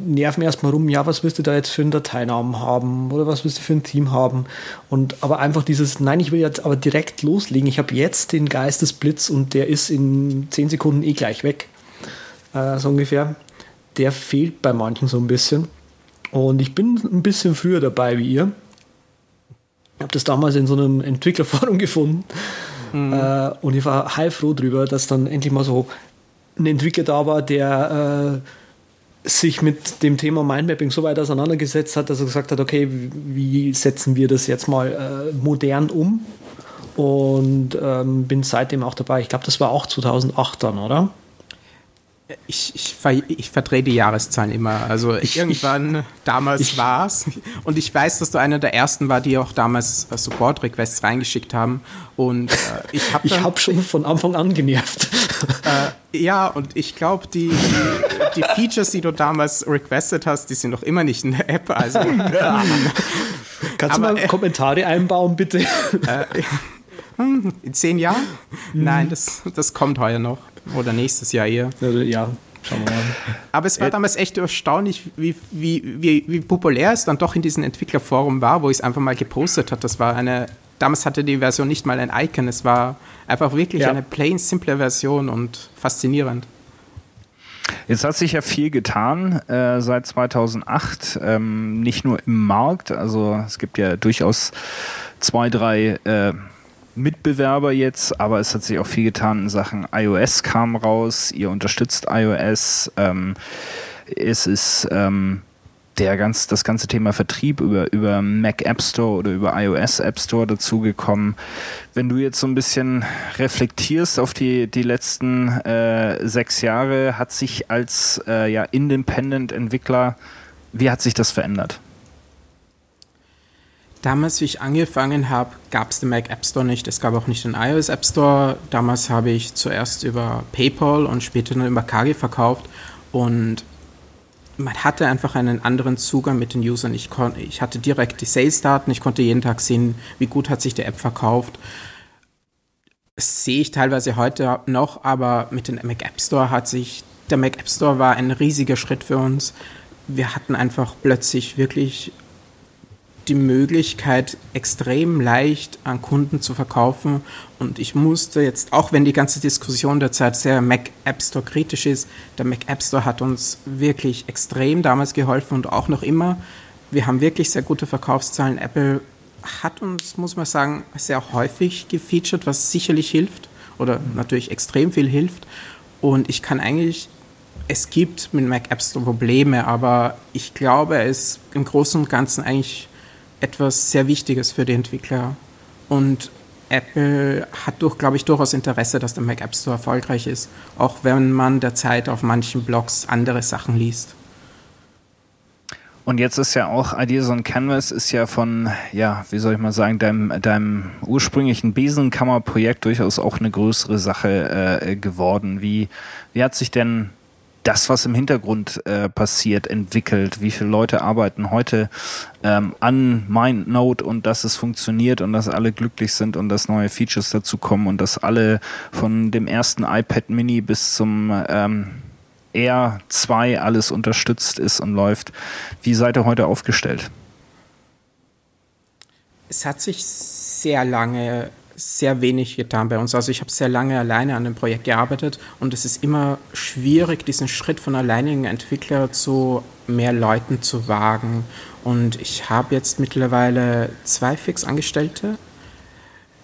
nerven erstmal rum, ja, was willst du da jetzt für einen Dateinamen haben oder was willst du für ein Team haben? Und aber einfach dieses, nein, ich will jetzt aber direkt loslegen. Ich habe jetzt den Geistesblitz und der ist in 10 Sekunden eh gleich weg. Äh, so ungefähr der fehlt bei manchen so ein bisschen. Und ich bin ein bisschen früher dabei wie ihr. Ich habe das damals in so einem Entwicklerforum gefunden. Mhm. Äh, und ich war heilfroh drüber, dass dann endlich mal so ein Entwickler da war, der äh, sich mit dem Thema Mindmapping so weit auseinandergesetzt hat, dass er gesagt hat, okay, wie setzen wir das jetzt mal äh, modern um? Und ähm, bin seitdem auch dabei. Ich glaube, das war auch 2008 dann, oder? Ich, ich, ver, ich verdrehe die Jahreszahlen immer. Also ich, irgendwann damals ich, war's. Und ich weiß, dass du einer der ersten war, die auch damals Support-Requests reingeschickt haben. Und äh, ich habe Ich habe schon von Anfang an genervt. Äh, ja, und ich glaube, die, die, die, Features, die du damals requested hast, die sind noch immer nicht in der App. Also, Kannst aber, du mal äh, Kommentare einbauen, bitte? Äh, in zehn Jahren? Mhm. Nein, das, das kommt heuer noch. Oder nächstes Jahr eher. Ja, schauen wir mal. Aber es war ja. damals echt erstaunlich, wie, wie, wie, wie populär es dann doch in diesem Entwicklerforum war, wo ich es einfach mal gepostet habe. Das war eine, damals hatte die Version nicht mal ein Icon. Es war einfach wirklich ja. eine plain, simple Version und faszinierend. Jetzt hat sich ja viel getan äh, seit 2008, ähm, nicht nur im Markt, also es gibt ja durchaus zwei, drei äh, Mitbewerber jetzt, aber es hat sich auch viel getan in Sachen iOS kam raus, ihr unterstützt iOS, ähm, es ist ähm, der ganz, das ganze Thema Vertrieb über, über Mac App Store oder über iOS App Store dazugekommen. Wenn du jetzt so ein bisschen reflektierst auf die, die letzten äh, sechs Jahre, hat sich als äh, ja, Independent-Entwickler, wie hat sich das verändert? Damals, wie ich angefangen habe, gab es den Mac App Store nicht. Es gab auch nicht den iOS App Store. Damals habe ich zuerst über PayPal und später dann über Kagi verkauft. Und man hatte einfach einen anderen Zugang mit den Usern. Ich, ich hatte direkt die Sales-Daten. Ich konnte jeden Tag sehen, wie gut hat sich die App verkauft. Das sehe ich teilweise heute noch, aber mit dem Mac App Store hat sich, der Mac App Store war ein riesiger Schritt für uns. Wir hatten einfach plötzlich wirklich die Möglichkeit, extrem leicht an Kunden zu verkaufen. Und ich musste jetzt, auch wenn die ganze Diskussion derzeit sehr Mac App Store kritisch ist, der Mac App Store hat uns wirklich extrem damals geholfen und auch noch immer. Wir haben wirklich sehr gute Verkaufszahlen. Apple hat uns, muss man sagen, sehr häufig gefeatured, was sicherlich hilft oder natürlich extrem viel hilft. Und ich kann eigentlich es gibt mit Mac App Store Probleme, aber ich glaube, es ist im Großen und Ganzen eigentlich etwas sehr Wichtiges für die Entwickler. Und Apple hat durch, glaube ich, durchaus Interesse, dass der Mac App Store erfolgreich ist, auch wenn man derzeit auf manchen Blogs andere Sachen liest. Und jetzt ist ja auch Ideas on Canvas ist ja von, ja, wie soll ich mal sagen, deinem, deinem ursprünglichen Besenkammer-Projekt durchaus auch eine größere Sache äh, geworden. Wie, wie hat sich denn das, was im Hintergrund äh, passiert, entwickelt? Wie viele Leute arbeiten heute ähm, an MindNote und dass es funktioniert und dass alle glücklich sind und dass neue Features dazu kommen und dass alle von dem ersten iPad Mini bis zum ähm, Air 2 alles unterstützt ist und läuft. Wie seid ihr heute aufgestellt? Es hat sich sehr lange sehr wenig getan bei uns. Also ich habe sehr lange alleine an dem Projekt gearbeitet und es ist immer schwierig, diesen Schritt von alleinigen Entwickler zu mehr Leuten zu wagen. Und ich habe jetzt mittlerweile zwei Fix-Angestellte.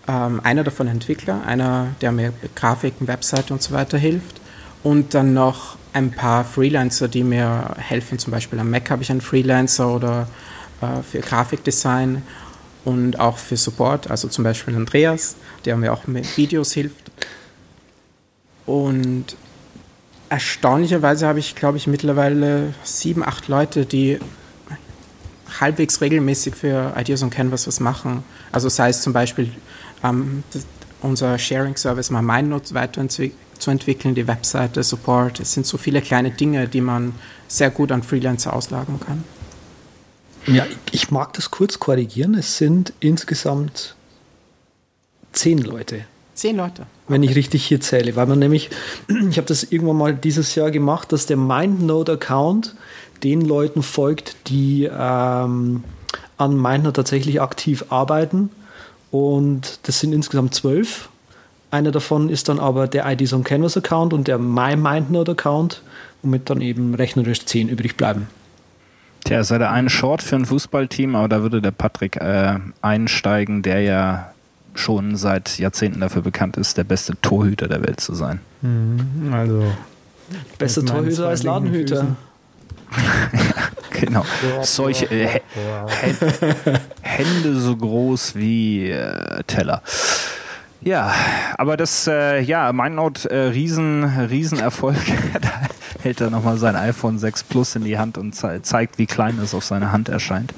Ähm, einer davon Entwickler, einer, der mir Grafiken, Webseite und so weiter hilft. Und dann noch ein paar Freelancer, die mir helfen. Zum Beispiel am Mac habe ich einen Freelancer oder äh, für Grafikdesign und auch für Support, also zum Beispiel Andreas, der mir auch mit Videos hilft. Und erstaunlicherweise habe ich, glaube ich, mittlerweile sieben, acht Leute, die halbwegs regelmäßig für Ideas on Canvas was machen. Also sei es zum Beispiel ähm, unser Sharing-Service mal MindNote weiterzuentwickeln, die Webseite, Support. Es sind so viele kleine Dinge, die man sehr gut an Freelancer auslagern kann. Ja, ich mag das kurz korrigieren. Es sind insgesamt zehn Leute. Zehn Leute. Wenn ich richtig hier zähle. Weil man nämlich, ich habe das irgendwann mal dieses Jahr gemacht, dass der MindNote-Account den Leuten folgt, die ähm, an MindNote tatsächlich aktiv arbeiten. Und das sind insgesamt zwölf. Einer davon ist dann aber der IDs on Canvas Account und der My MindNote Account, womit dann eben rechnerisch zehn übrig bleiben. Tja, es sei der eine Short für ein Fußballteam, aber da würde der Patrick äh, einsteigen, der ja schon seit Jahrzehnten dafür bekannt ist, der beste Torhüter der Welt zu sein. Mhm, also. Bester Torhüter als Ladenhüter. genau. Solche äh, Hände so groß wie äh, Teller. Ja, aber das, äh, ja, MindNote, äh, riesen, Riesenerfolg. hält er nochmal sein iPhone 6 Plus in die Hand und ze zeigt, wie klein es auf seiner Hand erscheint.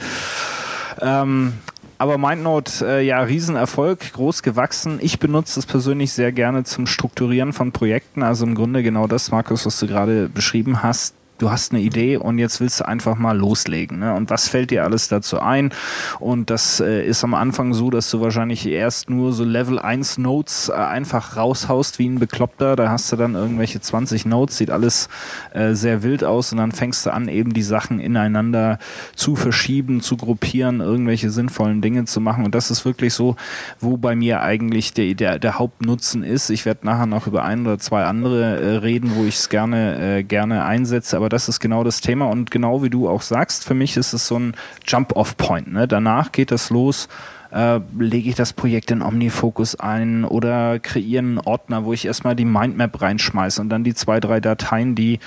Ähm, aber MindNote, äh, ja, Riesenerfolg, groß gewachsen. Ich benutze es persönlich sehr gerne zum Strukturieren von Projekten. Also im Grunde genau das, Markus, was du gerade beschrieben hast du hast eine Idee und jetzt willst du einfach mal loslegen. Ne? Und was fällt dir alles dazu ein? Und das äh, ist am Anfang so, dass du wahrscheinlich erst nur so Level 1 Notes äh, einfach raushaust wie ein Bekloppter. Da hast du dann irgendwelche 20 Notes, sieht alles äh, sehr wild aus und dann fängst du an, eben die Sachen ineinander zu verschieben, zu gruppieren, irgendwelche sinnvollen Dinge zu machen. Und das ist wirklich so, wo bei mir eigentlich der, der, der Hauptnutzen ist. Ich werde nachher noch über ein oder zwei andere äh, reden, wo ich es gerne, äh, gerne einsetze. Aber aber das ist genau das Thema und genau wie du auch sagst, für mich ist es so ein Jump-off-Point. Ne? Danach geht das los äh, lege ich das Projekt in Omnifocus ein oder kreiere einen Ordner, wo ich erstmal die Mindmap reinschmeiße und dann die zwei, drei Dateien, die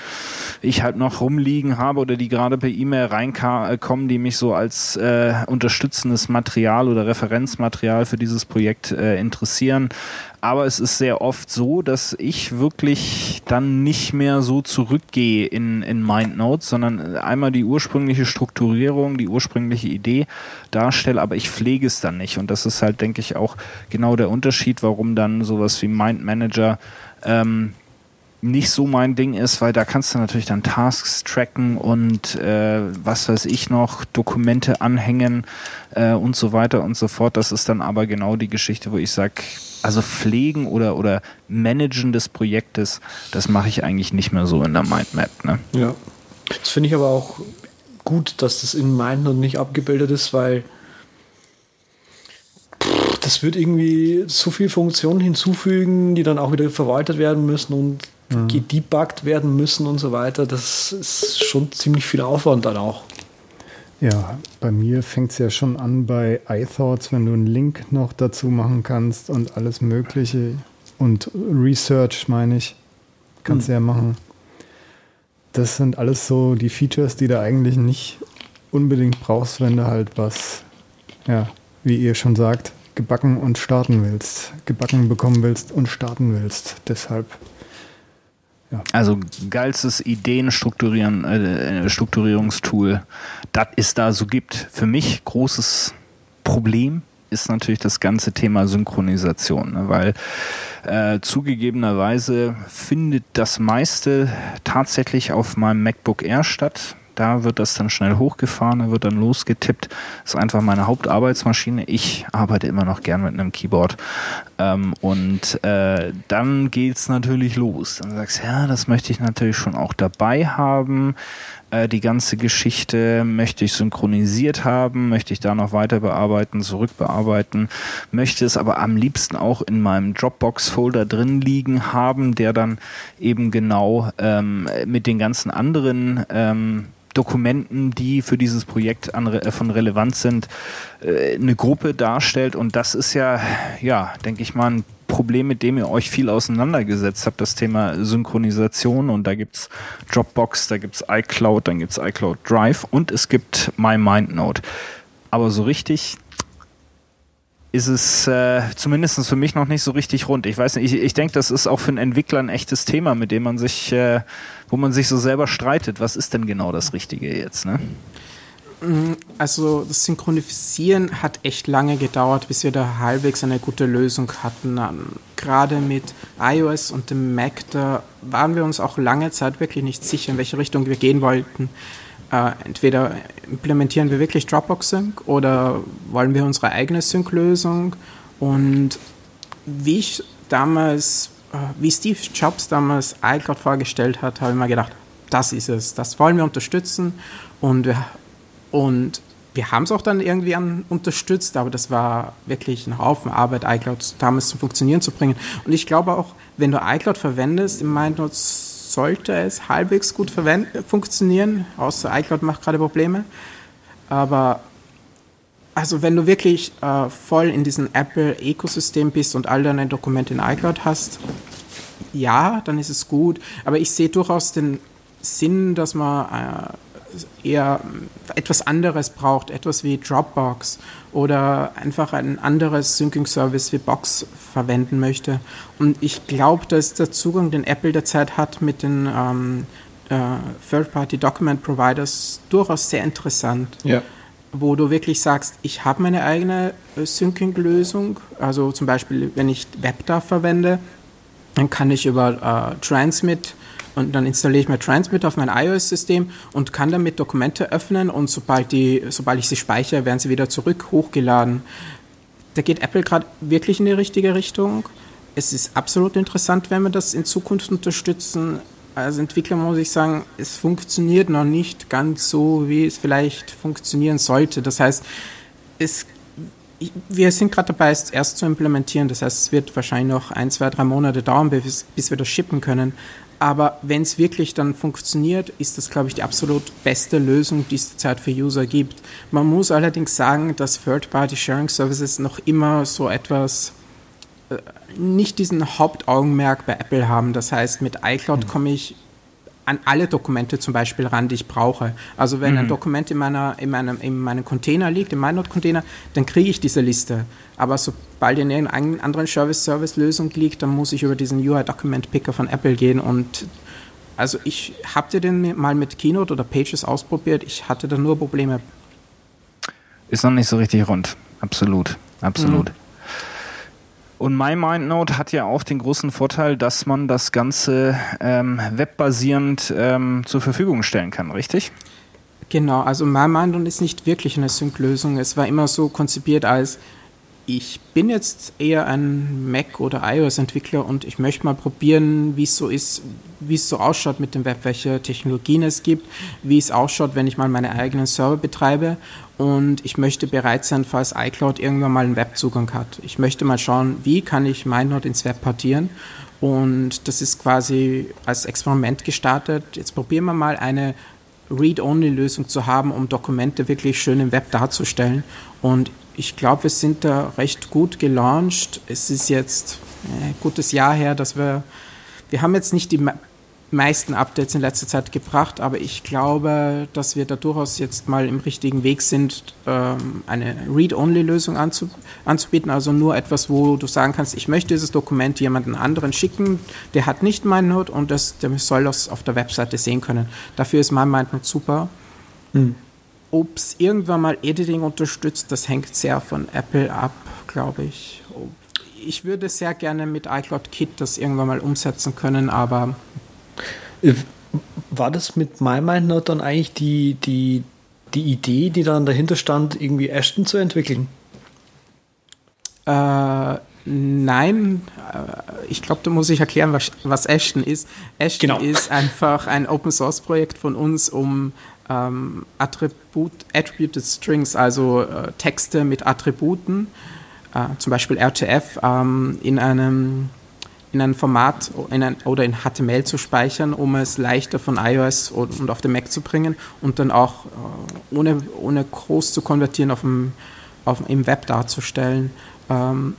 ich halt noch rumliegen habe oder die gerade per E-Mail reinkommen, die mich so als äh, unterstützendes Material oder Referenzmaterial für dieses Projekt äh, interessieren. Aber es ist sehr oft so, dass ich wirklich dann nicht mehr so zurückgehe in, in MindNotes, sondern einmal die ursprüngliche Strukturierung, die ursprüngliche Idee darstelle, aber ich pflege es dann nicht. Und das ist halt, denke ich, auch genau der Unterschied, warum dann sowas wie Mind Manager ähm, nicht so mein Ding ist, weil da kannst du natürlich dann Tasks tracken und äh, was weiß ich noch, Dokumente anhängen äh, und so weiter und so fort. Das ist dann aber genau die Geschichte, wo ich sage, also Pflegen oder, oder Managen des Projektes, das mache ich eigentlich nicht mehr so in der Mindmap. Ne? Ja, das finde ich aber auch gut, dass das in Mindnote nicht abgebildet ist, weil das wird irgendwie so viele Funktionen hinzufügen, die dann auch wieder verwaltet werden müssen und mhm. gedebuggt werden müssen und so weiter. Das ist schon ziemlich viel Aufwand dann auch. Ja, bei mir fängt es ja schon an bei iThoughts, wenn du einen Link noch dazu machen kannst und alles Mögliche. Und Research, meine ich, kannst du mhm. ja machen. Das sind alles so die Features, die du eigentlich nicht unbedingt brauchst, wenn du halt was, ja, wie ihr schon sagt, gebacken und starten willst. Gebacken bekommen willst und starten willst. Deshalb Also geilstes Ideen-Strukturierungstool, äh, Strukturierungstool, das es da so gibt. Für mich großes Problem ist natürlich das ganze Thema Synchronisation, ne? weil äh, zugegebenerweise findet das meiste tatsächlich auf meinem MacBook Air statt. Da wird das dann schnell hochgefahren, da wird dann losgetippt. Das ist einfach meine Hauptarbeitsmaschine. Ich arbeite immer noch gern mit einem Keyboard. Ähm, und äh, dann geht's natürlich los. Dann sagst du, ja, das möchte ich natürlich schon auch dabei haben. Äh, die ganze Geschichte möchte ich synchronisiert haben, möchte ich da noch weiter bearbeiten, zurückbearbeiten, möchte es aber am liebsten auch in meinem Dropbox-Folder drin liegen haben, der dann eben genau ähm, mit den ganzen anderen ähm, Dokumenten, die für dieses Projekt an, äh, von Relevanz sind, äh, eine Gruppe darstellt. Und das ist ja, ja, denke ich mal, ein Problem, mit dem ihr euch viel auseinandergesetzt habt, das Thema Synchronisation. Und da gibt es Dropbox, da gibt es iCloud, dann gibt es iCloud Drive und es gibt MyMindNote. Aber so richtig ist es äh, zumindest für mich noch nicht so richtig rund. Ich weiß nicht, ich, ich denke, das ist auch für einen Entwickler ein echtes Thema, mit dem man sich, äh, wo man sich so selber streitet. Was ist denn genau das Richtige jetzt? Ne? Mm, also das Synchronisieren hat echt lange gedauert, bis wir da halbwegs eine gute Lösung hatten. Ähm, gerade mit iOS und dem Mac, da waren wir uns auch lange Zeit wirklich nicht sicher, in welche Richtung wir gehen wollten. Äh, entweder implementieren wir wirklich Dropbox Sync oder wollen wir unsere eigene Sync-Lösung. Und wie ich damals, wie Steve Jobs damals iCloud vorgestellt hat, habe ich mir gedacht, das ist es, das wollen wir unterstützen. Und wir und wir haben es auch dann irgendwie an, unterstützt, aber das war wirklich ein Haufen Arbeit, iCloud damals zum Funktionieren zu bringen. Und ich glaube auch, wenn du iCloud verwendest, im MindNotes sollte es halbwegs gut funktionieren, außer iCloud macht gerade Probleme. Aber also wenn du wirklich äh, voll in diesem Apple-Ökosystem bist und all deine Dokumente in iCloud hast, ja, dann ist es gut. Aber ich sehe durchaus den Sinn, dass man äh, eher etwas anderes braucht, etwas wie Dropbox oder einfach ein anderes Syncing-Service wie Box verwenden möchte. Und ich glaube, dass der Zugang, den Apple derzeit hat mit den ähm, äh, Third-Party-Document-Providers, durchaus sehr interessant. Ja. Wo du wirklich sagst, ich habe meine eigene äh, Syncing-Lösung. Also zum Beispiel, wenn ich WebDAV verwende, dann kann ich über äh, Transmit und dann installiere ich mir Transmit auf mein iOS-System und kann damit Dokumente öffnen und sobald, die, sobald ich sie speichere, werden sie wieder zurück hochgeladen. Da geht Apple gerade wirklich in die richtige Richtung. Es ist absolut interessant, wenn wir das in Zukunft unterstützen. Als Entwickler muss ich sagen, es funktioniert noch nicht ganz so, wie es vielleicht funktionieren sollte. Das heißt, es wir sind gerade dabei, es erst zu implementieren. Das heißt, es wird wahrscheinlich noch ein, zwei, drei Monate dauern, bis, bis wir das shippen können. Aber wenn es wirklich dann funktioniert, ist das, glaube ich, die absolut beste Lösung, die es zurzeit für User gibt. Man muss allerdings sagen, dass Third-Party-Sharing-Services noch immer so etwas nicht diesen Hauptaugenmerk bei Apple haben. Das heißt, mit iCloud komme ich an alle Dokumente zum Beispiel ran, die ich brauche. Also wenn mhm. ein Dokument in, meiner, in, meinem, in meinem Container liegt, in meinem container dann kriege ich diese Liste. Aber sobald in irgendeiner anderen Service-Service-Lösung liegt, dann muss ich über diesen UI-Document-Picker von Apple gehen und also ich habe den mal mit Keynote oder Pages ausprobiert, ich hatte da nur Probleme. Ist noch nicht so richtig rund. Absolut, absolut. Mhm. Und MyMindNote hat ja auch den großen Vorteil, dass man das Ganze ähm, webbasierend ähm, zur Verfügung stellen kann, richtig? Genau, also MyMindNote ist nicht wirklich eine Sync-Lösung. Es war immer so konzipiert als ich bin jetzt eher ein Mac- oder iOS-Entwickler und ich möchte mal probieren, wie es so ist, wie es so ausschaut mit dem Web, welche Technologien es gibt, wie es ausschaut, wenn ich mal meine eigenen Server betreibe. Und ich möchte bereit sein, falls iCloud irgendwann mal einen Webzugang hat. Ich möchte mal schauen, wie kann ich MindNote ins Web portieren. Und das ist quasi als Experiment gestartet. Jetzt probieren wir mal eine Read-Only-Lösung zu haben, um Dokumente wirklich schön im Web darzustellen. Und ich glaube, wir sind da recht gut gelauncht. Es ist jetzt ein gutes Jahr her, dass wir, wir haben jetzt nicht die meisten Updates in letzter Zeit gebracht, aber ich glaube, dass wir da durchaus jetzt mal im richtigen Weg sind, ähm, eine Read-Only-Lösung anzubieten, also nur etwas, wo du sagen kannst, ich möchte dieses Dokument jemanden anderen schicken, der hat nicht MindNote und das, der soll das auf der Webseite sehen können. Dafür ist mein MindNote super. Hm. Ob es irgendwann mal Editing unterstützt, das hängt sehr von Apple ab, glaube ich. Ich würde sehr gerne mit iCloud Kit das irgendwann mal umsetzen können, aber äh, war das mit MyMindNote dann eigentlich die, die, die Idee, die dann dahinter stand, irgendwie Ashton zu entwickeln? Äh, nein, äh, ich glaube, da muss ich erklären, was, was Ashton ist. Ashton genau. ist einfach ein Open Source Projekt von uns, um ähm, Attribut, Attributed Strings, also äh, Texte mit Attributen, äh, zum Beispiel RTF, ähm, in einem in ein Format in ein, oder in HTML zu speichern, um es leichter von iOS und auf den Mac zu bringen und dann auch äh, ohne, ohne groß zu konvertieren auf dem, auf, im Web darzustellen. Ähm,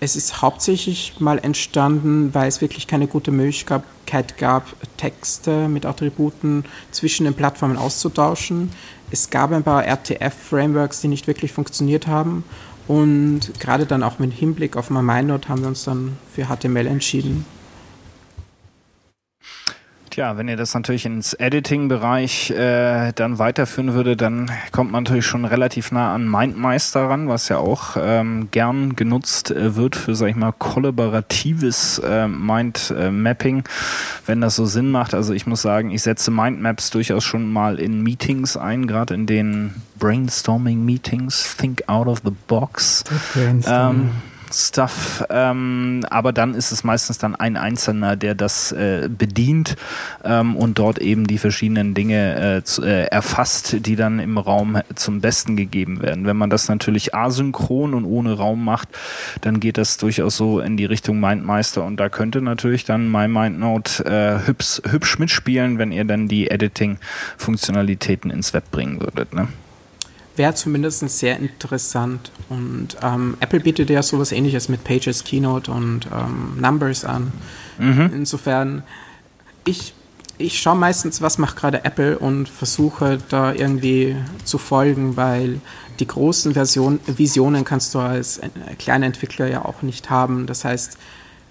es ist hauptsächlich mal entstanden, weil es wirklich keine gute Möglichkeit gab, Texte mit Attributen zwischen den Plattformen auszutauschen. Es gab ein paar RTF-Frameworks, die nicht wirklich funktioniert haben und gerade dann auch mit Hinblick auf MyMindNote haben wir uns dann für HTML entschieden. Tja, wenn ihr das natürlich ins Editing-Bereich äh, dann weiterführen würde, dann kommt man natürlich schon relativ nah an MindMeister ran, was ja auch ähm, gern genutzt äh, wird für, sag ich mal, kollaboratives äh, Mind-Mapping, wenn das so Sinn macht. Also ich muss sagen, ich setze Mindmaps durchaus schon mal in Meetings ein, gerade in den Brainstorming-Meetings, Think out of the box. Ähm, Stuff, ähm, aber dann ist es meistens dann ein Einzelner, der das äh, bedient ähm, und dort eben die verschiedenen Dinge äh, zu, äh, erfasst, die dann im Raum zum Besten gegeben werden. Wenn man das natürlich asynchron und ohne Raum macht, dann geht das durchaus so in die Richtung MindMeister und da könnte natürlich dann MyMindNote äh, hübsch, hübsch mitspielen, wenn ihr dann die Editing-Funktionalitäten ins Web bringen würdet. Ne? Wäre zumindest sehr interessant. Und ähm, Apple bietet ja sowas ähnliches mit Pages, Keynote und ähm, Numbers an. Mhm. Insofern, ich, ich schaue meistens, was macht gerade Apple und versuche da irgendwie zu folgen, weil die großen Version, Visionen kannst du als kleiner Entwickler ja auch nicht haben. Das heißt,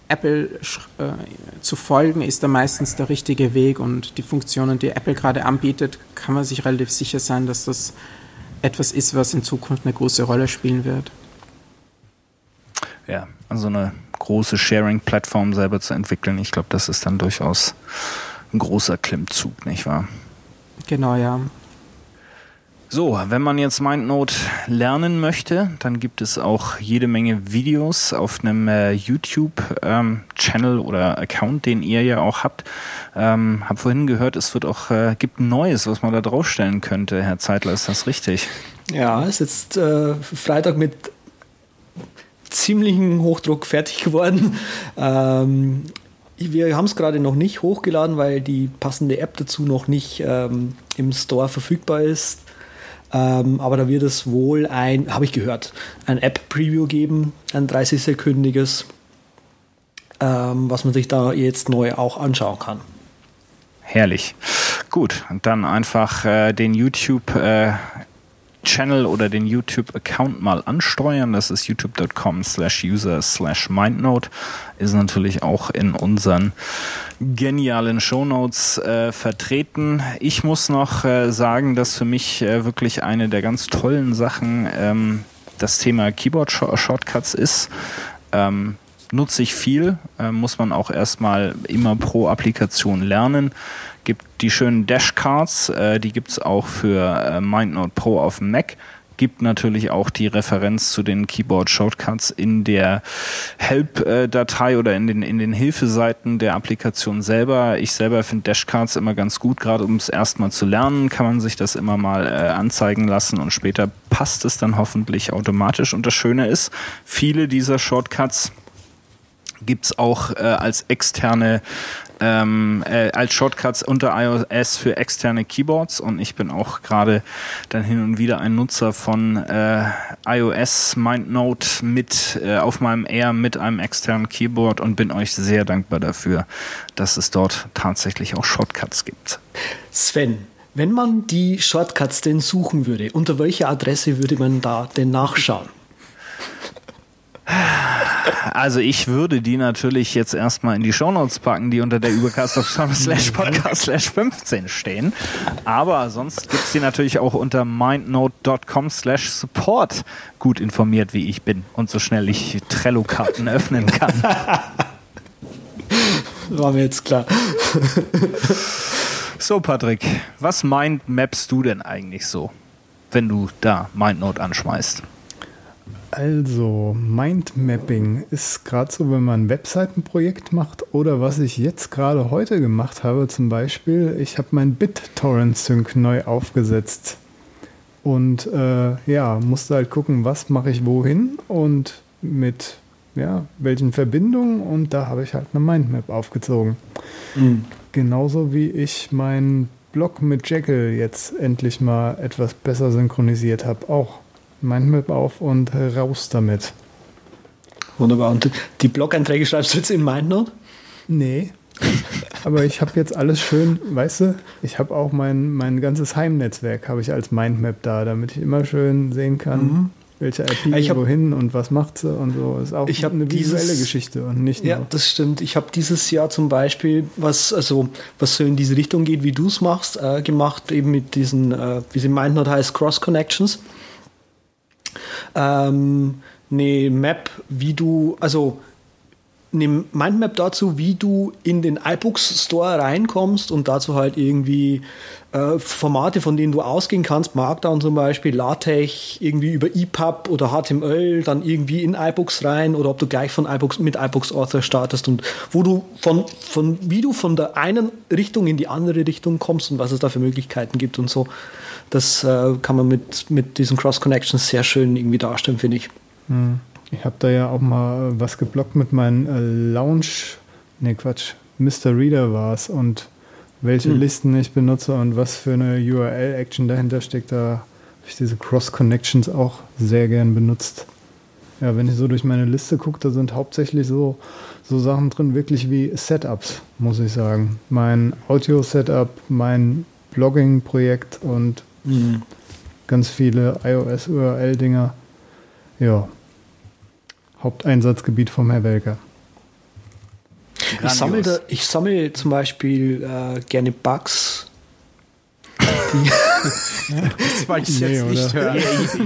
Apple äh, zu folgen ist da meistens der richtige Weg und die Funktionen, die Apple gerade anbietet, kann man sich relativ sicher sein, dass das etwas ist, was in Zukunft eine große Rolle spielen wird. Ja, also eine große Sharing-Plattform selber zu entwickeln, ich glaube, das ist dann durchaus ein großer Klimmzug, nicht wahr? Genau, ja. So, wenn man jetzt MindNote lernen möchte, dann gibt es auch jede Menge Videos auf einem äh, YouTube-Channel ähm, oder Account, den ihr ja auch habt. Ähm, hab vorhin gehört, es wird auch äh, gibt neues, was man da draufstellen könnte. Herr Zeitler, ist das richtig? Ja, ist jetzt äh, Freitag mit ziemlichem Hochdruck fertig geworden. Ähm, wir haben es gerade noch nicht hochgeladen, weil die passende App dazu noch nicht ähm, im Store verfügbar ist. Ähm, aber da wird es wohl ein, habe ich gehört, ein App-Preview geben, ein 30-sekündiges, ähm, was man sich da jetzt neu auch anschauen kann. Herrlich. Gut, und dann einfach äh, den YouTube äh, Channel oder den YouTube-Account mal ansteuern. Das ist youtube.com slash user slash mindnote. Ist natürlich auch in unseren genialen Shownotes äh, vertreten. Ich muss noch äh, sagen, dass für mich äh, wirklich eine der ganz tollen Sachen ähm, das Thema Keyboard-Shortcuts ist. Ähm, nutze ich viel, äh, muss man auch erstmal immer pro Applikation lernen gibt die schönen Dashcards, äh, die gibt es auch für äh, MindNote Pro auf dem Mac. Gibt natürlich auch die Referenz zu den Keyboard Shortcuts in der Help-Datei oder in den, in den Hilfeseiten der Applikation selber. Ich selber finde Dashcards immer ganz gut, gerade um es erstmal zu lernen, kann man sich das immer mal äh, anzeigen lassen und später passt es dann hoffentlich automatisch. Und das Schöne ist, viele dieser Shortcuts gibt es auch äh, als externe ähm, äh, als Shortcuts unter iOS für externe Keyboards und ich bin auch gerade dann hin und wieder ein Nutzer von äh, iOS MindNote mit äh, auf meinem Air mit einem externen Keyboard und bin euch sehr dankbar dafür, dass es dort tatsächlich auch Shortcuts gibt. Sven, wenn man die Shortcuts denn suchen würde, unter welcher Adresse würde man da denn nachschauen? Also ich würde die natürlich jetzt erstmal in die Shownotes packen, die unter der Übercast of slash podcast slash 15 stehen. Aber sonst gibt's die natürlich auch unter mindnote.com slash support gut informiert, wie ich bin und so schnell ich Trello-Karten öffnen kann. War mir jetzt klar. So, Patrick, was mindmappst du denn eigentlich so, wenn du da MindNote anschmeißt? Also, Mindmapping ist gerade so, wenn man ein Webseitenprojekt macht oder was ich jetzt gerade heute gemacht habe, zum Beispiel, ich habe mein BitTorrent-Sync neu aufgesetzt und äh, ja, musste halt gucken, was mache ich wohin und mit ja, welchen Verbindungen und da habe ich halt eine Mindmap aufgezogen. Mhm. Genauso wie ich meinen Blog mit Jekyll jetzt endlich mal etwas besser synchronisiert habe, auch Mindmap auf und raus damit. Wunderbar. Und die Blog-Einträge schreibst du jetzt in MindNote? Nee. Aber ich habe jetzt alles schön, weißt du, ich habe auch mein, mein ganzes Heimnetzwerk habe ich als Mindmap da, damit ich immer schön sehen kann, mhm. welche IP ich hab, wohin und was macht sie und so. Ist auch ich eine visuelle dieses, Geschichte und nicht nur. Ja, das stimmt. Ich habe dieses Jahr zum Beispiel, was also was so in diese Richtung geht, wie du es machst, äh, gemacht, eben mit diesen, äh, wie sie Mindnote heißt, Cross Connections ähm, eine Map, wie du, also eine Mindmap dazu, wie du in den iBooks Store reinkommst und dazu halt irgendwie äh, Formate, von denen du ausgehen kannst, Markdown zum Beispiel, LaTeX, irgendwie über EPUB oder HTML, dann irgendwie in iBooks rein oder ob du gleich von iBooks mit iBooks Author startest und wo du von, von, wie du von der einen Richtung in die andere Richtung kommst und was es da für Möglichkeiten gibt und so. Das äh, kann man mit, mit diesen Cross-Connections sehr schön irgendwie darstellen, finde ich. Hm. Ich habe da ja auch mal was geblockt mit meinen äh, Lounge, ne Quatsch, Mr. Reader war es und welche hm. Listen ich benutze und was für eine URL-Action dahinter steckt, da habe ich diese Cross-Connections auch sehr gern benutzt. Ja, wenn ich so durch meine Liste gucke, da sind hauptsächlich so, so Sachen drin, wirklich wie Setups, muss ich sagen. Mein Audio-Setup, mein Blogging-Projekt und Mhm. Ganz viele iOS-URL-Dinger. Ja. Haupteinsatzgebiet vom Herr Welker. Ich sammle, ich sammle zum Beispiel äh, gerne Bugs. das wollte ich nee, jetzt nicht hören.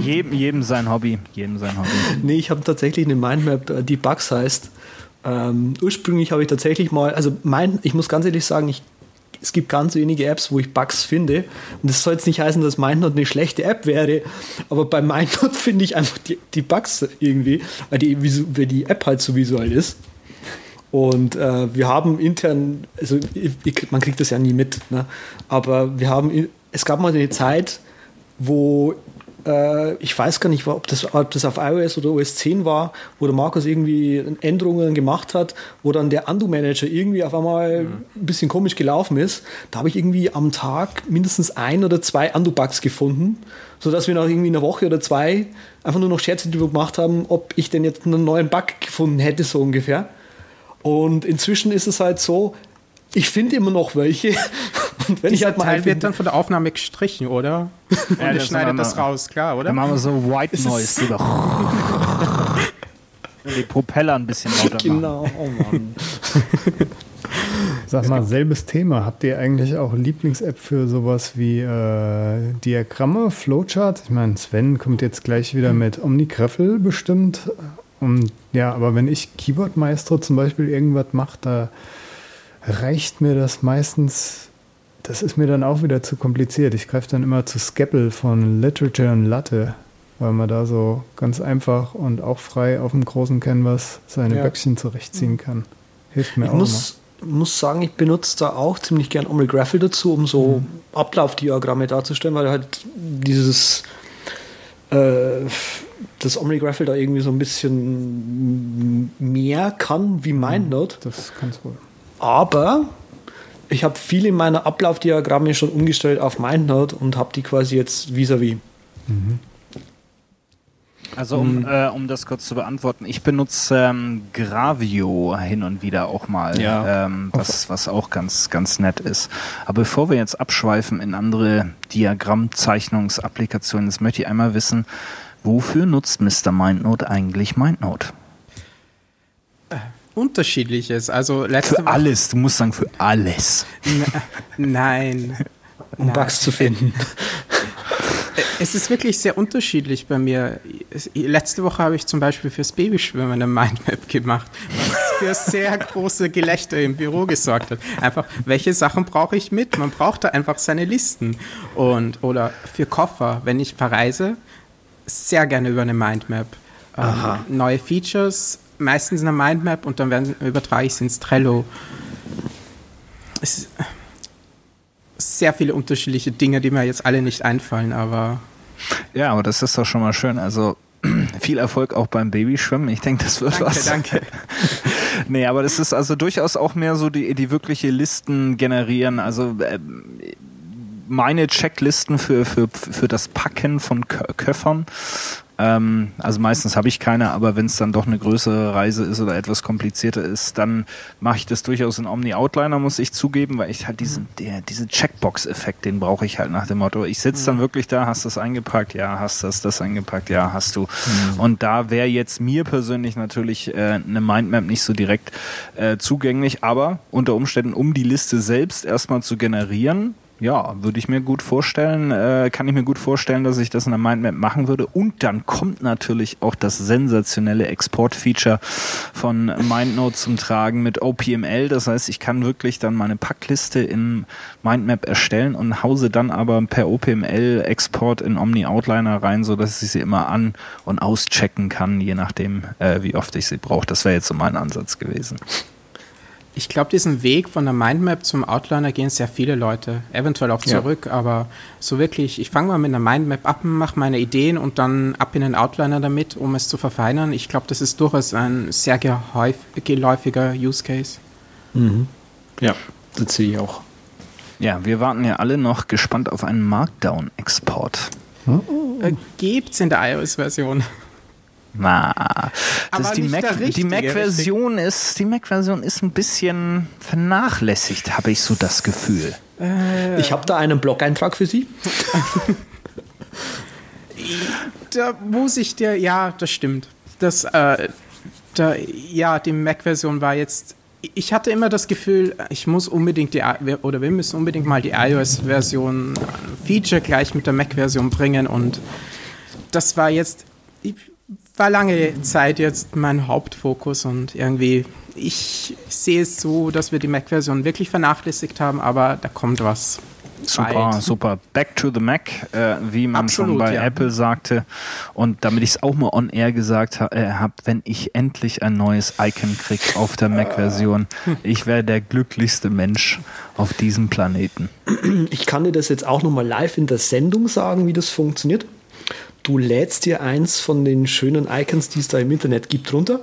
jedem, jedem sein Hobby. Jedem sein Hobby. Nee, ich habe tatsächlich eine Mindmap, äh, die Bugs heißt. Ähm, ursprünglich habe ich tatsächlich mal, also mein, ich muss ganz ehrlich sagen, ich es gibt ganz wenige Apps, wo ich Bugs finde. Und das soll jetzt nicht heißen, dass MindNote eine schlechte App wäre, aber bei MindNote finde ich einfach die, die, Bugs irgendwie, weil die, weil die App halt so visuell ist. Und äh, wir haben intern, also ich, man kriegt das ja nie mit, ne? aber wir haben, es gab mal eine Zeit, wo äh, ich weiß gar nicht, ob das, ob das auf iOS oder OS 10 war, wo der Markus irgendwie Änderungen gemacht hat, wo dann der Undo-Manager irgendwie auf einmal mhm. ein bisschen komisch gelaufen ist. Da habe ich irgendwie am Tag mindestens ein oder zwei Undo-Bugs gefunden, sodass wir nach irgendwie einer Woche oder zwei einfach nur noch Scherze darüber gemacht haben, ob ich denn jetzt einen neuen Bug gefunden hätte, so ungefähr. Und inzwischen ist es halt so, ich finde immer noch welche. Und wenn Dieser ich halt Teil wird dann von der Aufnahme gestrichen, oder? Und ja, ich schneide das raus, klar, oder? Dann machen wir so White Noise. die Propeller ein bisschen lauter Genau, oh Mann. Sag mal, selbes Thema. Habt ihr eigentlich auch Lieblings-App für sowas wie äh, Diagramme, Flowchart? Ich meine, Sven kommt jetzt gleich wieder mit Omnigraffel bestimmt. Und, ja, aber wenn ich Keyboard Maestro zum Beispiel irgendwas mache, da reicht mir das meistens, das ist mir dann auch wieder zu kompliziert. Ich greife dann immer zu Scapple von Literature und Latte, weil man da so ganz einfach und auch frei auf dem großen Canvas seine ja. Böckchen zurechtziehen kann. Hilft mir ich auch muss, immer. muss sagen, ich benutze da auch ziemlich gern Omri Graphel dazu, um so mhm. Ablaufdiagramme darzustellen, weil halt dieses äh, das Omri Graphel da irgendwie so ein bisschen mehr kann wie MindNote. Das kann es wohl. Aber ich habe viel in meiner Ablaufdiagramme schon umgestellt auf MindNote und habe die quasi jetzt vis-à-vis. Mhm. Also um, äh, um das kurz zu beantworten, ich benutze ähm, Gravio hin und wieder auch mal, ja. ähm, was, was auch ganz, ganz nett ist. Aber bevor wir jetzt abschweifen in andere Diagrammzeichnungsapplikationen, jetzt möchte ich einmal wissen, wofür nutzt Mr. MindNote eigentlich MindNote? Äh, unterschiedliches. Also letzte für alles, du musst sagen für alles. N nein. Um Nein. Bugs zu finden. Es ist wirklich sehr unterschiedlich bei mir. Letzte Woche habe ich zum Beispiel fürs Babyschwimmen eine Mindmap gemacht, was für sehr große Gelächter im Büro gesorgt hat. Einfach, welche Sachen brauche ich mit? Man braucht da einfach seine Listen. Und, oder für Koffer, wenn ich verreise, sehr gerne über eine Mindmap. Ähm, neue Features, meistens eine Mindmap und dann werden, übertrage ich es ins Trello. Es, sehr viele unterschiedliche Dinge, die mir jetzt alle nicht einfallen, aber. Ja, aber das ist doch schon mal schön. Also viel Erfolg auch beim Babyschwimmen. Ich denke, das wird danke, was. Danke. nee, aber das ist also durchaus auch mehr so die, die wirkliche Listen generieren. Also äh, meine Checklisten für, für, für das Packen von Köffern ähm, also meistens habe ich keine, aber wenn es dann doch eine größere Reise ist oder etwas komplizierter ist, dann mache ich das durchaus in Omni Outliner, muss ich zugeben, weil ich halt diesen, mhm. der, diesen Checkbox-Effekt, den brauche ich halt nach dem Motto, ich sitze dann mhm. wirklich da, hast das eingepackt, ja, hast das, das eingepackt, ja, hast du. Mhm. Und da wäre jetzt mir persönlich natürlich äh, eine Mindmap nicht so direkt äh, zugänglich, aber unter Umständen, um die Liste selbst erstmal zu generieren, ja, würde ich mir gut vorstellen, äh, kann ich mir gut vorstellen, dass ich das in der Mindmap machen würde. Und dann kommt natürlich auch das sensationelle Export-Feature von MindNote zum Tragen mit OPML. Das heißt, ich kann wirklich dann meine Packliste in Mindmap erstellen und hause dann aber per OPML-Export in Omni Outliner rein, so dass ich sie immer an- und auschecken kann, je nachdem, äh, wie oft ich sie brauche. Das wäre jetzt so mein Ansatz gewesen. Ich glaube, diesen Weg von der Mindmap zum Outliner gehen sehr viele Leute, eventuell auch zurück, ja. aber so wirklich, ich fange mal mit einer Mindmap ab, mache meine Ideen und dann ab in den Outliner damit, um es zu verfeinern. Ich glaube, das ist durchaus ein sehr geläufiger Use Case. Mhm. Ja, das sehe ich auch. Ja, wir warten ja alle noch gespannt auf einen Markdown-Export. Hm? Äh, gibt's in der iOS-Version. Na, das die Mac, die Mac-Version ist, die Mac-Version ist ein bisschen vernachlässigt, habe ich so das Gefühl. Äh, ich habe da einen Blog-Eintrag für Sie. da muss ich dir, ja, das stimmt. Das, äh, da, ja, die Mac-Version war jetzt. Ich hatte immer das Gefühl, ich muss unbedingt die, oder wir müssen unbedingt mal die iOS-Version Feature gleich mit der Mac-Version bringen und das war jetzt war lange Zeit jetzt mein Hauptfokus und irgendwie, ich sehe es so, dass wir die Mac-Version wirklich vernachlässigt haben, aber da kommt was. Super, Bald. super. Back to the Mac, äh, wie man Absolut, schon bei ja. Apple sagte. Und damit ich es auch mal on air gesagt ha äh, habe, wenn ich endlich ein neues Icon kriege auf der Mac-Version, ich wäre der glücklichste Mensch auf diesem Planeten. Ich kann dir das jetzt auch nochmal live in der Sendung sagen, wie das funktioniert. Du lädst dir eins von den schönen Icons, die es da im Internet gibt, runter.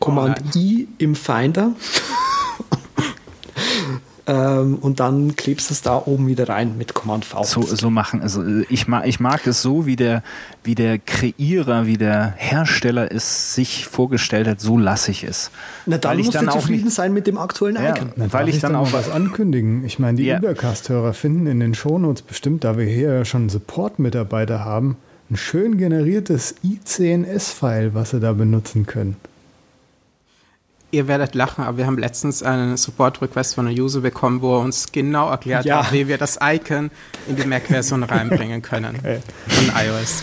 Command oh I im Finder. Ähm, und dann klebst du es da oben wieder rein mit Command V. So, so machen. Also ich mag, ich mag es so, wie der, wie der Kreierer, wie der Hersteller es sich vorgestellt hat, so lasse ich es. Na dann weil musst ich dann du zufrieden nicht, sein mit dem aktuellen Icon. Ja, weil ich dann auch was ankündigen. Ich meine, die ja. Übercast-Hörer finden in den Shownotes bestimmt, da wir hier ja schon Support-Mitarbeiter haben, ein schön generiertes i10s-File, was Sie da benutzen können. Ihr werdet lachen, aber wir haben letztens einen Support-Request von einem User bekommen, wo er uns genau erklärt ja. hat, wie wir das Icon in die Mac-Version reinbringen können okay. von iOS.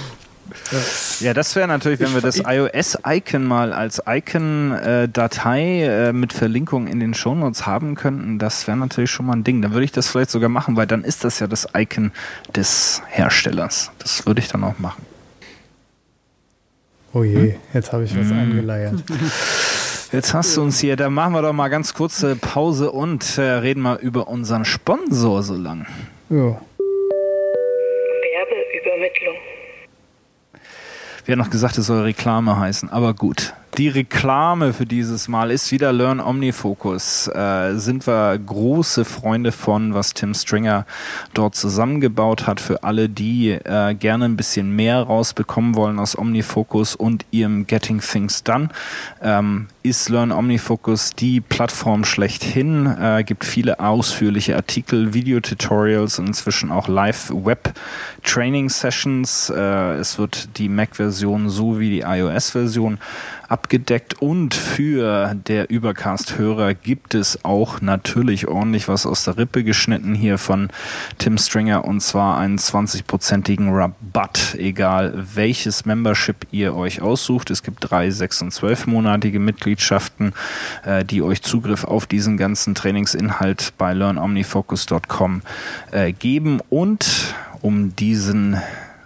Ja, das wäre natürlich, wenn wir das iOS-Icon mal als Icon-Datei äh, mit Verlinkung in den Shownotes haben könnten, das wäre natürlich schon mal ein Ding. Dann würde ich das vielleicht sogar machen, weil dann ist das ja das Icon des Herstellers. Das würde ich dann auch machen. Oh je, jetzt habe ich was mm. eingeleiert. Jetzt hast du uns hier, da machen wir doch mal ganz kurze Pause und äh, reden mal über unseren Sponsor so lang. Ja. Werbeübermittlung. Wir haben noch gesagt, es soll Reklame heißen, aber gut. Die Reklame für dieses Mal ist wieder Learn Omnifocus. Äh, sind wir große Freunde von, was Tim Stringer dort zusammengebaut hat für alle, die äh, gerne ein bisschen mehr rausbekommen wollen aus Omnifocus und ihrem Getting Things Done. Ähm, ist Learn Omnifocus die Plattform schlechthin. Äh, gibt viele ausführliche Artikel, Videotutorials und inzwischen auch Live-Web-Training-Sessions. Äh, es wird die Mac-Version sowie die iOS-Version abgedeckt. Und für der Übercast-Hörer gibt es auch natürlich ordentlich was aus der Rippe geschnitten hier von Tim Stringer. Und zwar einen 20-prozentigen Rabatt, egal welches Membership ihr euch aussucht. Es gibt drei, sechs und zwölfmonatige Mitgliedschaften, äh, die euch Zugriff auf diesen ganzen Trainingsinhalt bei learnomnifocus.com äh, geben. Und um diesen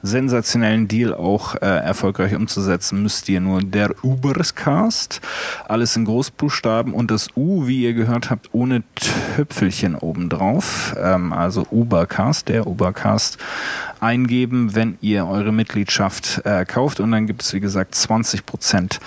sensationellen Deal auch äh, erfolgreich umzusetzen, müsst ihr nur. Der Uberscast, alles in Großbuchstaben und das U, wie ihr gehört habt, ohne Tüpfelchen obendrauf, ähm, also Ubercast, der Ubercast eingeben, wenn ihr eure Mitgliedschaft äh, kauft. Und dann gibt es wie gesagt 20%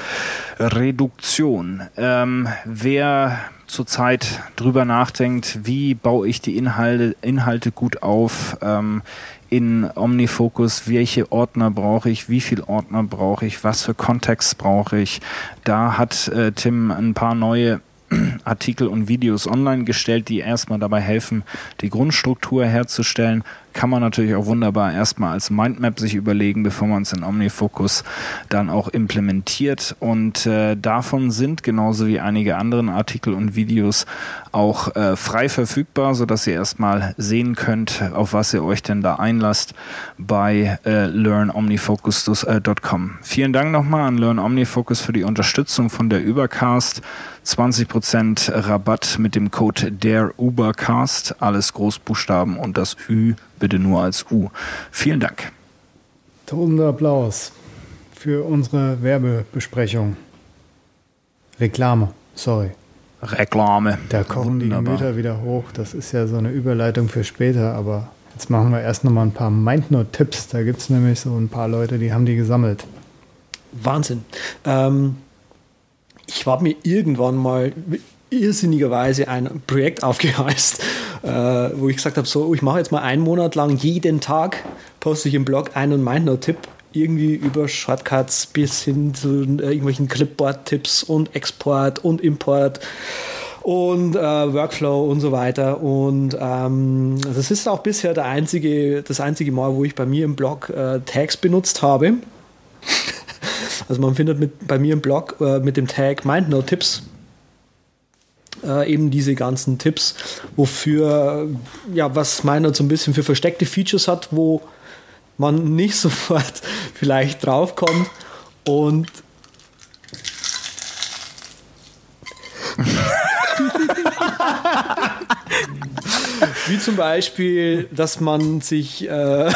Reduktion. Ähm, wer zurzeit drüber nachdenkt, wie baue ich die Inhalte, Inhalte gut auf, ähm, in OmniFocus, welche Ordner brauche ich, wie viele Ordner brauche ich, was für Kontext brauche ich. Da hat äh, Tim ein paar neue Artikel und Videos online gestellt, die erstmal dabei helfen, die Grundstruktur herzustellen, kann man natürlich auch wunderbar erstmal als Mindmap sich überlegen, bevor man es in OmniFocus dann auch implementiert. Und äh, davon sind genauso wie einige anderen Artikel und Videos auch äh, frei verfügbar, sodass ihr erstmal sehen könnt, auf was ihr euch denn da einlasst bei äh, learnomnifocus.com. Vielen Dank nochmal an Learn Omnifocus für die Unterstützung von der Übercast. 20% Rabatt mit dem Code der Ubercast, alles Großbuchstaben und das Ü bitte nur als U. Vielen Dank. Tosender Applaus für unsere Werbebesprechung. Reklame, sorry. Reklame. Da kochen Wunderbar. die Gemüter wieder hoch. Das ist ja so eine Überleitung für später, aber jetzt machen wir erst nochmal ein paar Mindnote-Tipps. Da gibt es nämlich so ein paar Leute, die haben die gesammelt. Wahnsinn. Ähm, ich habe mir irgendwann mal irrsinnigerweise ein Projekt aufgeheißt, äh, wo ich gesagt habe, so, ich mache jetzt mal einen Monat lang jeden Tag, poste ich im Blog einen Mindnote-Tipp, irgendwie über Shortcuts bis hin zu äh, irgendwelchen Clipboard-Tipps und Export und Import und äh, Workflow und so weiter. Und ähm, das ist auch bisher der einzige, das einzige Mal, wo ich bei mir im Blog äh, Tags benutzt habe. also man findet mit, bei mir im Blog äh, mit dem Tag MindNote-Tipps äh, eben diese ganzen Tipps, wofür, ja, was meiner so ein bisschen für versteckte Features hat, wo man nicht sofort vielleicht draufkommt. Und Wie zum Beispiel, dass man sich äh,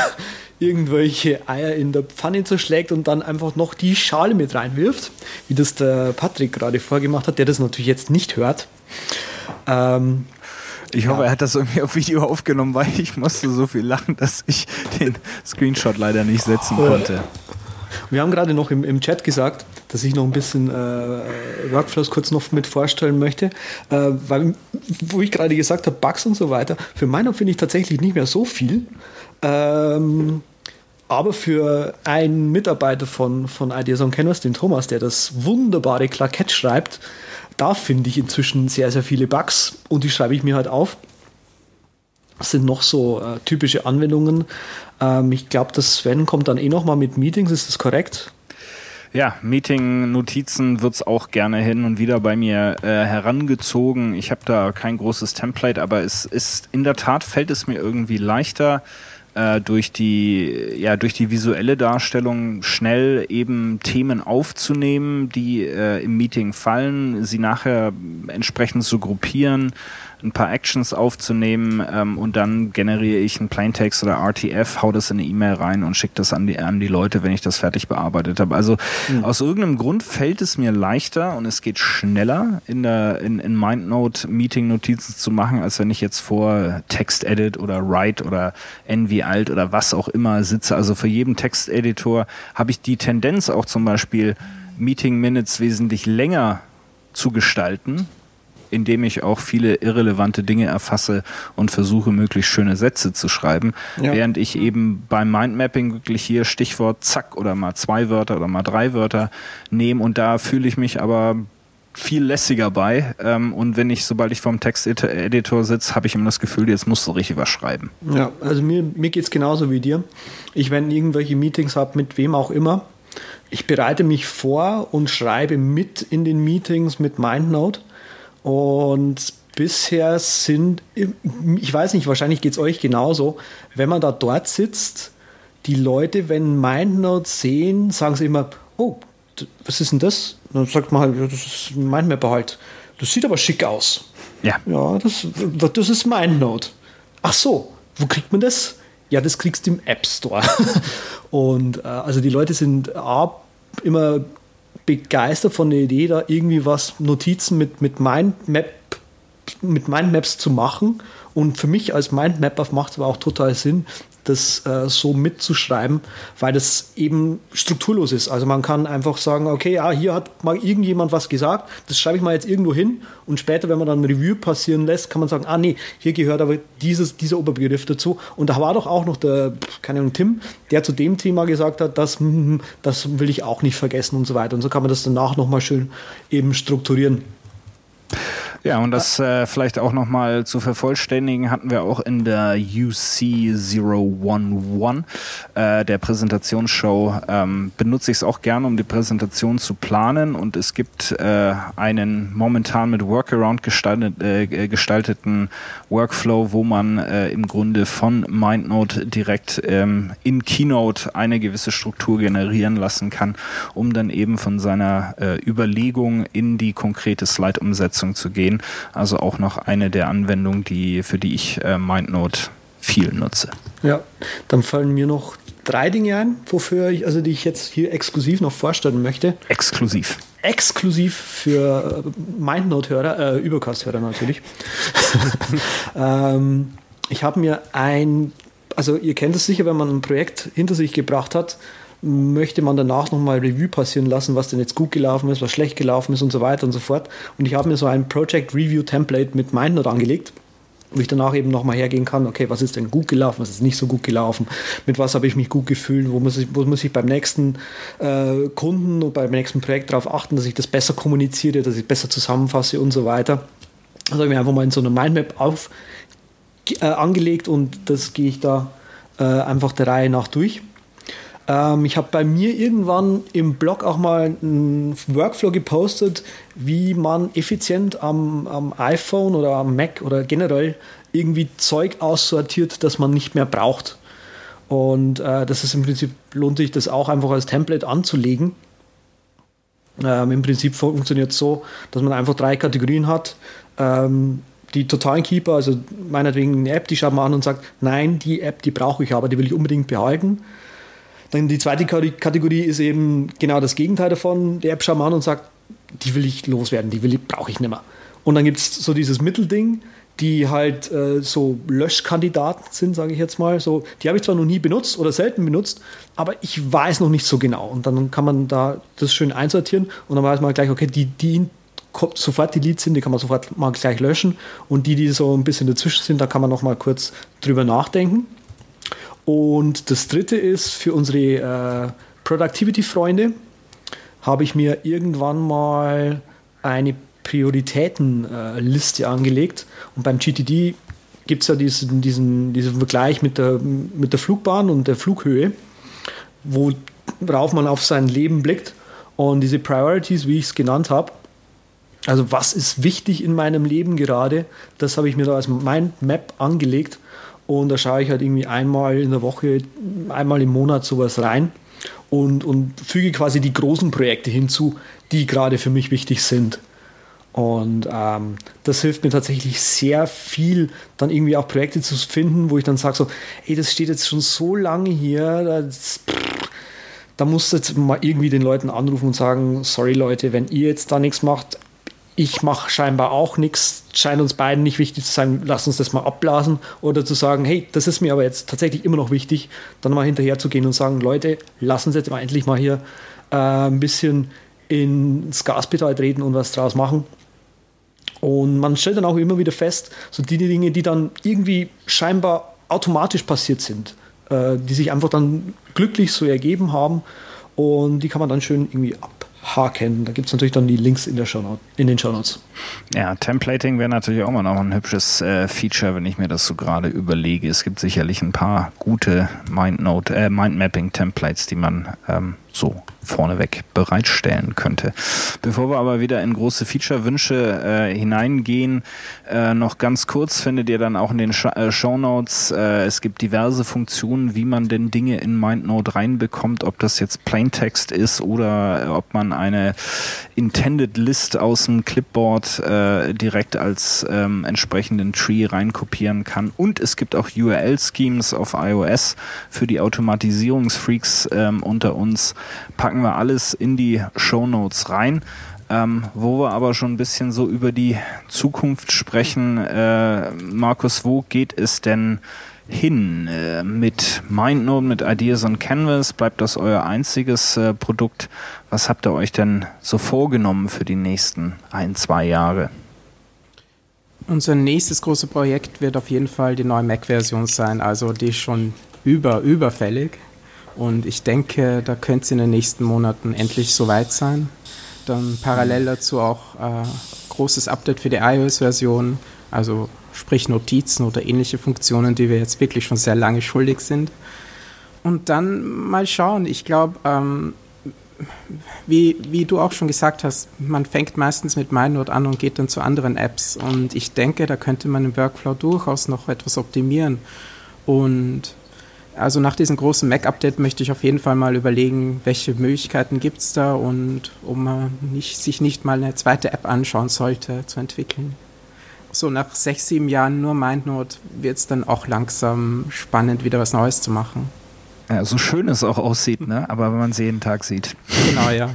irgendwelche Eier in der Pfanne zerschlägt und dann einfach noch die Schale mit reinwirft, wie das der Patrick gerade vorgemacht hat, der das natürlich jetzt nicht hört. Ähm, ich hoffe, ja. er hat das irgendwie auf Video aufgenommen, weil ich musste so viel lachen, dass ich den Screenshot leider nicht setzen konnte. Wir haben gerade noch im, im Chat gesagt, dass ich noch ein bisschen äh, Workflows kurz noch mit vorstellen möchte, äh, weil, wo ich gerade gesagt habe, Bugs und so weiter, für meiner finde ich tatsächlich nicht mehr so viel. Ähm, aber für einen Mitarbeiter von, von Ideas on Canvas, den Thomas, der das wunderbare Clarkett schreibt, da finde ich inzwischen sehr, sehr viele Bugs und die schreibe ich mir halt auf. Das sind noch so äh, typische Anwendungen. Ähm, ich glaube, das Sven kommt dann eh nochmal mit Meetings, ist das korrekt? Ja, Meeting-Notizen wird es auch gerne hin und wieder bei mir äh, herangezogen. Ich habe da kein großes Template, aber es ist in der Tat fällt es mir irgendwie leichter, äh, durch die ja durch die visuelle Darstellung schnell eben Themen aufzunehmen, die äh, im Meeting fallen, sie nachher entsprechend zu gruppieren, ein paar Actions aufzunehmen ähm, und dann generiere ich einen Plaintext oder RTF, hau das in eine E-Mail rein und schicke das an die, an die Leute, wenn ich das fertig bearbeitet habe. Also mhm. aus irgendeinem Grund fällt es mir leichter und es geht schneller in der in, in MindNote Meeting Notizen zu machen, als wenn ich jetzt vor Text-Edit oder Write oder NV Alt oder was auch immer sitze. Also für jeden Texteditor habe ich die Tendenz auch zum Beispiel Meeting Minutes wesentlich länger zu gestalten, indem ich auch viele irrelevante Dinge erfasse und versuche, möglichst schöne Sätze zu schreiben. Ja. Während ich eben beim Mindmapping wirklich hier Stichwort zack oder mal zwei Wörter oder mal drei Wörter nehme und da fühle ich mich aber viel lässiger bei. Ähm, und wenn ich, sobald ich vorm Texteditor sitze, habe ich immer das Gefühl, jetzt musst du richtig was schreiben. Ja, also mir, mir geht es genauso wie dir. Ich, wenn irgendwelche Meetings habe, mit wem auch immer, ich bereite mich vor und schreibe mit in den Meetings mit MindNote. Und bisher sind, ich weiß nicht, wahrscheinlich geht es euch genauso, wenn man da dort sitzt, die Leute, wenn MindNote sehen, sagen sie immer, oh, was ist denn das? dann sagt man halt, das ist ein Mindmapper halt. Das sieht aber schick aus. Ja. Ja, das, das ist MindNote. Ach so, wo kriegt man das? Ja, das kriegst du im App Store. Und äh, also die Leute sind A, immer begeistert von der Idee, da irgendwie was Notizen mit, mit Mindmap mit Mindmaps zu machen. Und für mich als Mindmapper macht es aber auch total Sinn, das äh, so mitzuschreiben, weil das eben strukturlos ist. Also man kann einfach sagen, okay, ja, hier hat mal irgendjemand was gesagt, das schreibe ich mal jetzt irgendwo hin und später, wenn man dann Review passieren lässt, kann man sagen, ah nee, hier gehört aber dieses, dieser Oberbegriff dazu. Und da war doch auch noch der, keine Ahnung, Tim, der zu dem Thema gesagt hat, das, hm, das will ich auch nicht vergessen und so weiter. Und so kann man das danach nochmal schön eben strukturieren. Ja, und das äh, vielleicht auch nochmal zu vervollständigen, hatten wir auch in der UC 011, äh, der Präsentationsshow, ähm, benutze ich es auch gerne, um die Präsentation zu planen. Und es gibt äh, einen momentan mit Workaround gestaltet, äh, gestalteten Workflow, wo man äh, im Grunde von MindNote direkt ähm, in Keynote eine gewisse Struktur generieren lassen kann, um dann eben von seiner äh, Überlegung in die konkrete Slide-Umsetzung zu gehen. Also auch noch eine der Anwendungen, die, für die ich äh, MindNote viel nutze. Ja, dann fallen mir noch drei Dinge ein, wofür ich, also die ich jetzt hier exklusiv noch vorstellen möchte. Exklusiv. Exklusiv für äh, MindNote-Hörer, äh, Übercast-Hörer natürlich. ähm, ich habe mir ein, also ihr kennt es sicher, wenn man ein Projekt hinter sich gebracht hat, möchte man danach nochmal Review passieren lassen, was denn jetzt gut gelaufen ist, was schlecht gelaufen ist und so weiter und so fort. Und ich habe mir so ein Project Review Template mit MindNote angelegt, wo ich danach eben nochmal hergehen kann, okay, was ist denn gut gelaufen, was ist nicht so gut gelaufen, mit was habe ich mich gut gefühlt, wo muss ich, wo muss ich beim nächsten äh, Kunden und beim nächsten Projekt darauf achten, dass ich das besser kommuniziere, dass ich besser zusammenfasse und so weiter. Das habe ich mir einfach mal in so einer Mindmap auf, äh, angelegt und das gehe ich da äh, einfach der Reihe nach durch. Ähm, ich habe bei mir irgendwann im Blog auch mal einen Workflow gepostet, wie man effizient am, am iPhone oder am Mac oder generell irgendwie Zeug aussortiert, das man nicht mehr braucht. Und äh, das ist im Prinzip, lohnt sich das auch einfach als Template anzulegen. Ähm, Im Prinzip funktioniert es so, dass man einfach drei Kategorien hat. Ähm, die totalen Keeper, also meinetwegen eine App, die schaut man an und sagt, nein, die App, die brauche ich aber, die will ich unbedingt behalten. Dann die zweite Kategorie ist eben genau das Gegenteil davon. Der App Schaman und sagt, die will ich loswerden, die will ich, brauche ich nicht mehr. Und dann gibt es so dieses Mittelding, die halt äh, so Löschkandidaten sind, sage ich jetzt mal. So, die habe ich zwar noch nie benutzt oder selten benutzt, aber ich weiß noch nicht so genau. Und dann kann man da das schön einsortieren und dann weiß man gleich, okay, die, die sofort die Leads sind, die kann man sofort mal gleich löschen. Und die, die so ein bisschen dazwischen sind, da kann man noch mal kurz drüber nachdenken. Und das dritte ist für unsere äh, Productivity-Freunde habe ich mir irgendwann mal eine Prioritätenliste äh, angelegt. Und beim GTD gibt es ja diesen, diesen, diesen Vergleich mit der, mit der Flugbahn und der Flughöhe, worauf man auf sein Leben blickt. Und diese Priorities, wie ich es genannt habe, also was ist wichtig in meinem Leben gerade, das habe ich mir da als Mindmap angelegt und da schaue ich halt irgendwie einmal in der Woche, einmal im Monat sowas rein und, und füge quasi die großen Projekte hinzu, die gerade für mich wichtig sind. Und ähm, das hilft mir tatsächlich sehr viel, dann irgendwie auch Projekte zu finden, wo ich dann sage so, ey, das steht jetzt schon so lange hier, das, pff, da musst du jetzt mal irgendwie den Leuten anrufen und sagen, sorry Leute, wenn ihr jetzt da nichts macht, ich mache scheinbar auch nichts, scheint uns beiden nicht wichtig zu sein, lass uns das mal abblasen. Oder zu sagen, hey, das ist mir aber jetzt tatsächlich immer noch wichtig, dann mal hinterher zu gehen und sagen, Leute, lass uns jetzt mal endlich mal hier äh, ein bisschen ins Gaspedal treten und was draus machen. Und man stellt dann auch immer wieder fest, so die Dinge, die dann irgendwie scheinbar automatisch passiert sind, äh, die sich einfach dann glücklich so ergeben haben und die kann man dann schön irgendwie abhaken. Da gibt es natürlich dann die Links in, der Shownote, in den Shownotes. Ja, Templating wäre natürlich auch mal noch ein hübsches äh, Feature, wenn ich mir das so gerade überlege. Es gibt sicherlich ein paar gute Mindnote, äh, Mindmapping-Templates, die man ähm, so vorneweg bereitstellen könnte. Bevor wir aber wieder in große Feature-Wünsche äh, hineingehen, äh, noch ganz kurz findet ihr dann auch in den Sh äh, Show Notes, äh, es gibt diverse Funktionen, wie man denn Dinge in MindNote reinbekommt, ob das jetzt Plaintext ist oder äh, ob man eine Intended List aus dem Clipboard äh, direkt als ähm, entsprechenden Tree reinkopieren kann. Und es gibt auch URL-Schemes auf iOS für die Automatisierungsfreaks ähm, unter uns packen wir alles in die Show Notes rein. Ähm, wo wir aber schon ein bisschen so über die Zukunft sprechen. Äh, Markus, wo geht es denn hin? Äh, mit MindNote, mit Ideas on Canvas, bleibt das euer einziges äh, Produkt? Was habt ihr euch denn so vorgenommen für die nächsten ein, zwei Jahre? Unser nächstes großes Projekt wird auf jeden Fall die neue Mac-Version sein, also die schon über, überfällig. Und ich denke, da könnte es in den nächsten Monaten endlich soweit sein. Dann parallel dazu auch äh, großes Update für die iOS-Version, also sprich Notizen oder ähnliche Funktionen, die wir jetzt wirklich schon sehr lange schuldig sind. Und dann mal schauen. Ich glaube, ähm, wie, wie du auch schon gesagt hast, man fängt meistens mit MindNote an und geht dann zu anderen Apps. Und ich denke, da könnte man im Workflow durchaus noch etwas optimieren. Und also nach diesem großen Mac-Update möchte ich auf jeden Fall mal überlegen, welche Möglichkeiten gibt es da und ob man nicht, sich nicht mal eine zweite App anschauen sollte zu entwickeln. So nach sechs, sieben Jahren nur MindNote wird es dann auch langsam spannend, wieder was Neues zu machen. Ja, so schön es auch aussieht, ne? aber wenn man es jeden Tag sieht. Genau, ja.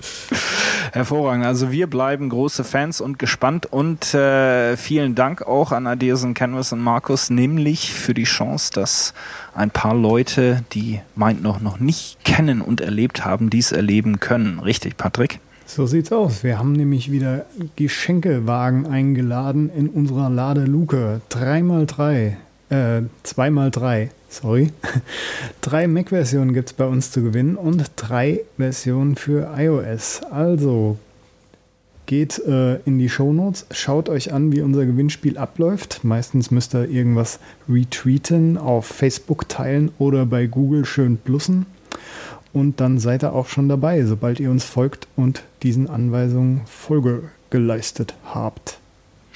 Hervorragend. Also wir bleiben große Fans und gespannt und äh, vielen Dank auch an Adeson Canvas und Markus, nämlich für die Chance, dass ein paar Leute, die meint noch noch nicht kennen und erlebt haben, dies erleben können. Richtig, Patrick? So sieht's aus. Wir haben nämlich wieder Geschenkewagen eingeladen in unserer Ladeluke. 3x3, äh, 2x3, sorry. drei Mac-Versionen gibt es bei uns zu gewinnen und drei Versionen für iOS. Also geht äh, in die Shownotes, schaut euch an, wie unser Gewinnspiel abläuft. Meistens müsst ihr irgendwas retweeten, auf Facebook teilen oder bei Google schön plussen. Und dann seid ihr auch schon dabei, sobald ihr uns folgt und diesen Anweisungen Folge geleistet habt.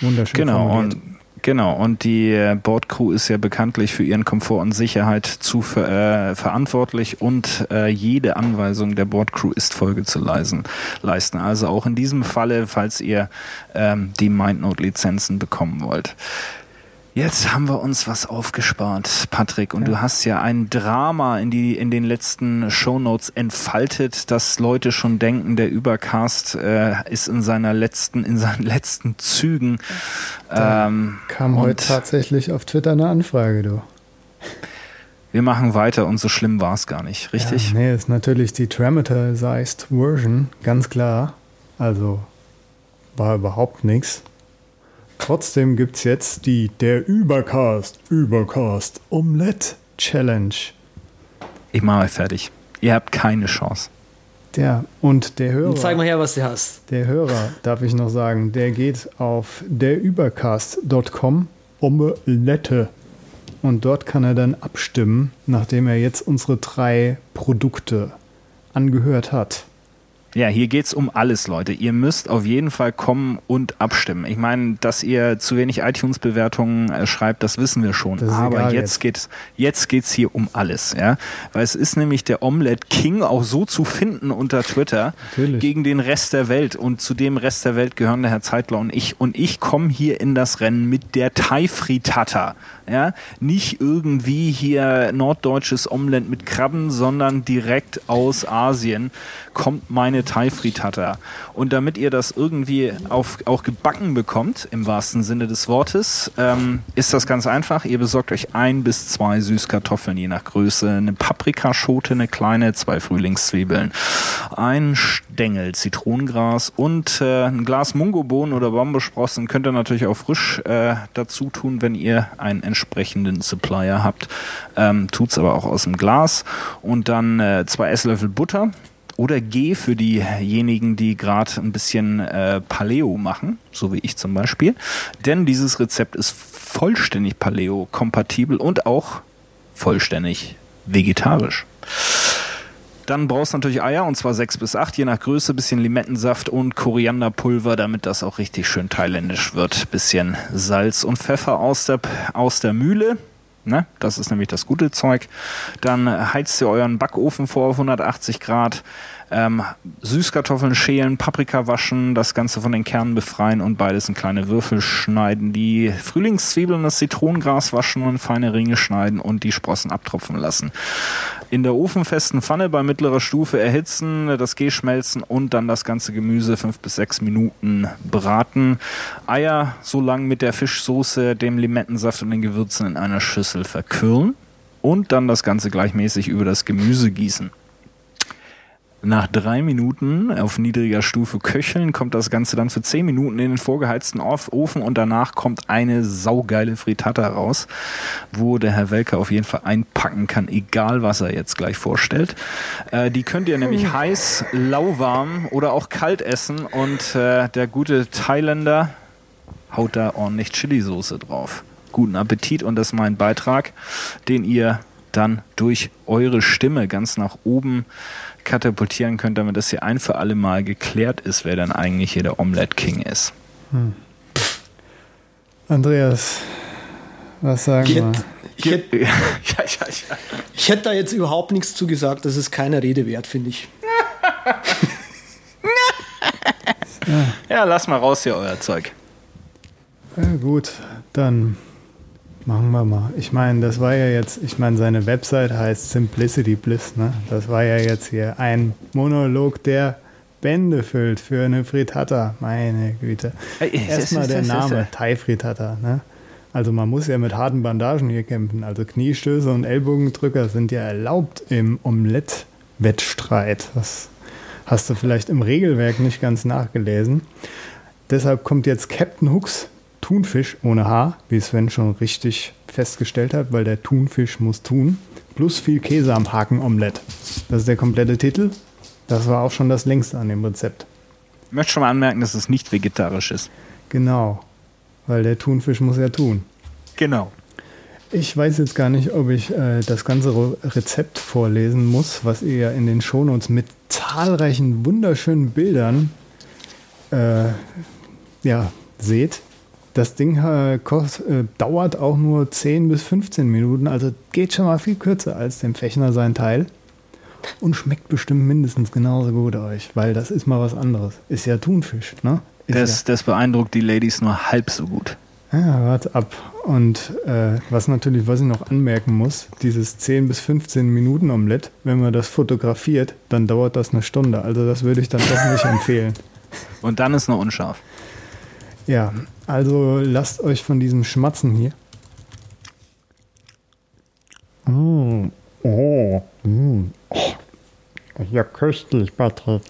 Wunderschön. Genau, formuliert. und Genau, und die äh, Bordcrew ist ja bekanntlich für ihren Komfort und Sicherheit zu äh, verantwortlich und äh, jede Anweisung der Bordcrew ist Folge zu leisen, leisten. Also auch in diesem Falle, falls ihr ähm, die MindNote-Lizenzen bekommen wollt. Jetzt haben wir uns was aufgespart, Patrick, und ja. du hast ja ein Drama in die in den letzten Shownotes entfaltet, dass Leute schon denken, der Übercast äh, ist in seiner letzten in seinen letzten Zügen. Ähm, kam heute tatsächlich auf Twitter eine Anfrage, du. Wir machen weiter und so schlimm war es gar nicht, richtig? Ja, nee, ist natürlich die Traumatized Version, ganz klar. Also war überhaupt nichts. Trotzdem gibt es jetzt die Der Übercast, Übercast Omelette Challenge. Ich mache euch fertig. Ihr habt keine Chance. Der und der Hörer. Und zeig mal her, was du hast. Der Hörer, darf ich noch sagen, der geht auf derübercast.com Omelette. Und dort kann er dann abstimmen, nachdem er jetzt unsere drei Produkte angehört hat. Ja, hier geht's um alles, Leute. Ihr müsst auf jeden Fall kommen und abstimmen. Ich meine, dass ihr zu wenig iTunes-Bewertungen äh, schreibt, das wissen wir schon. Aber jetzt, jetzt geht's, jetzt geht's hier um alles, ja. Weil es ist nämlich der Omelette King auch so zu finden unter Twitter Natürlich. gegen den Rest der Welt. Und zu dem Rest der Welt gehören der Herr Zeitler und ich. Und ich komme hier in das Rennen mit der Thai Fritata. Ja, nicht irgendwie hier norddeutsches Omelette mit Krabben, sondern direkt aus Asien kommt meine Thai-Frittata. Und damit ihr das irgendwie auf, auch gebacken bekommt, im wahrsten Sinne des Wortes, ähm, ist das ganz einfach. Ihr besorgt euch ein bis zwei Süßkartoffeln, je nach Größe, eine Paprikaschote, eine kleine, zwei Frühlingszwiebeln, ein Stängel Zitronengras und äh, ein Glas Mungobohnen oder Bambusprossen könnt ihr natürlich auch frisch äh, dazu tun, wenn ihr einen entsprechenden Supplier habt. Ähm, tut's aber auch aus dem Glas. Und dann äh, zwei Esslöffel Butter, oder G für diejenigen, die gerade ein bisschen äh, Paleo machen, so wie ich zum Beispiel. Denn dieses Rezept ist vollständig Paleo-kompatibel und auch vollständig vegetarisch. Dann brauchst du natürlich Eier und zwar sechs bis acht, je nach Größe, bisschen Limettensaft und Korianderpulver, damit das auch richtig schön thailändisch wird. Bisschen Salz und Pfeffer aus der, aus der Mühle. Ne? Das ist nämlich das gute Zeug. Dann heizt ihr euren Backofen vor auf 180 Grad. Ähm, Süßkartoffeln schälen, Paprika waschen, das Ganze von den Kernen befreien und beides in kleine Würfel schneiden. Die Frühlingszwiebeln, das Zitronengras waschen und in feine Ringe schneiden und die Sprossen abtropfen lassen. In der ofenfesten Pfanne bei mittlerer Stufe erhitzen, das G schmelzen und dann das ganze Gemüse fünf bis sechs Minuten braten. Eier so lang mit der Fischsoße, dem Limettensaft und den Gewürzen in einer Schüssel verkühlen und dann das Ganze gleichmäßig über das Gemüse gießen. Nach drei Minuten auf niedriger Stufe köcheln kommt das Ganze dann für zehn Minuten in den vorgeheizten Ofen und danach kommt eine saugeile Frittata raus, wo der Herr Welker auf jeden Fall einpacken kann, egal was er jetzt gleich vorstellt. Äh, die könnt ihr nämlich heiß, lauwarm oder auch kalt essen und äh, der gute Thailänder haut da ordentlich Chili-Soße drauf. Guten Appetit und das ist mein Beitrag, den ihr dann durch eure Stimme ganz nach oben katapultieren könnt, damit das hier ein für alle Mal geklärt ist, wer dann eigentlich hier der Omelette King ist. Hm. Andreas, was sagen wir? Ich hätte, ja, ja, ja. ich hätte da jetzt überhaupt nichts zu gesagt, das ist keine Rede wert, finde ich. ja, lass mal raus hier euer Zeug. Ja, gut, dann Machen wir mal. Ich meine, das war ja jetzt, ich meine, seine Website heißt Simplicity Bliss, ne? Das war ja jetzt hier ein Monolog, der Bände füllt für eine Frittata. Meine Güte. Erstmal der Name, Thai Frittata, ne? Also man muss ja mit harten Bandagen hier kämpfen. Also Kniestöße und Ellbogendrücker sind ja erlaubt im Omelett-Wettstreit. Das hast du vielleicht im Regelwerk nicht ganz nachgelesen. Deshalb kommt jetzt Captain Hooks Thunfisch ohne Haar, wie Sven schon richtig festgestellt hat, weil der Thunfisch muss tun. Plus viel Käse am Hakenomelett. Das ist der komplette Titel. Das war auch schon das längste an dem Rezept. Ich möchte schon mal anmerken, dass es nicht vegetarisch ist. Genau, weil der Thunfisch muss ja tun. Genau. Ich weiß jetzt gar nicht, ob ich äh, das ganze Rezept vorlesen muss, was ihr ja in den Shownotes mit zahlreichen wunderschönen Bildern äh, ja, seht. Das Ding äh, kost, äh, dauert auch nur 10 bis 15 Minuten, also geht schon mal viel kürzer als dem Fechner sein Teil. Und schmeckt bestimmt mindestens genauso gut euch, weil das ist mal was anderes. Ist ja Thunfisch, ne? Das, ja. das beeindruckt die Ladies nur halb so gut. Ja, warte ab. Und äh, was natürlich, was ich noch anmerken muss, dieses 10 bis 15 Minuten Omelett, wenn man das fotografiert, dann dauert das eine Stunde. Also das würde ich dann doch nicht empfehlen. Und dann ist noch unscharf. Ja, also lasst euch von diesem Schmatzen hier. Mm. Oh. Mm. oh. Ja, köstlich, Patrick.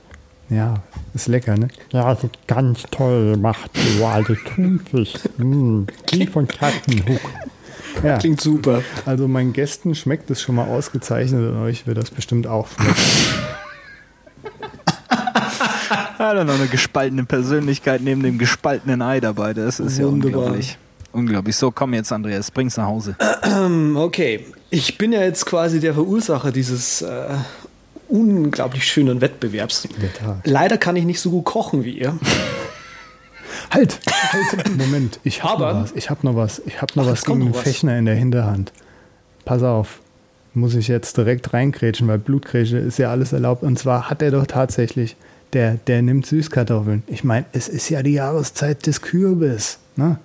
Ja, ist lecker, ne? Ja, das ist ganz toll gemacht. Du alte Thunfisch. Mm. Wie von Kattenhook. Ja. Klingt super. Also meinen Gästen schmeckt es schon mal ausgezeichnet und euch wird das bestimmt auch schmecken. Dann noch eine gespaltene Persönlichkeit neben dem gespaltenen Ei dabei. Das ist Wunderbar. ja unglaublich. Unglaublich. So, komm jetzt, Andreas, bring's nach Hause. Okay, ich bin ja jetzt quasi der Verursacher dieses äh, unglaublich schönen Wettbewerbs. Leider kann ich nicht so gut kochen wie ihr. Halt, halt, Moment, ich habe noch was. Ich habe noch was. Ich habe noch Ach, was gegen den Fechner in der Hinterhand. Pass auf, muss ich jetzt direkt reinkrätschen, weil Blutgrätsche ist ja alles erlaubt. Und zwar hat er doch tatsächlich der, der nimmt Süßkartoffeln. Ich meine, es ist ja die Jahreszeit des Kürbis. Ne?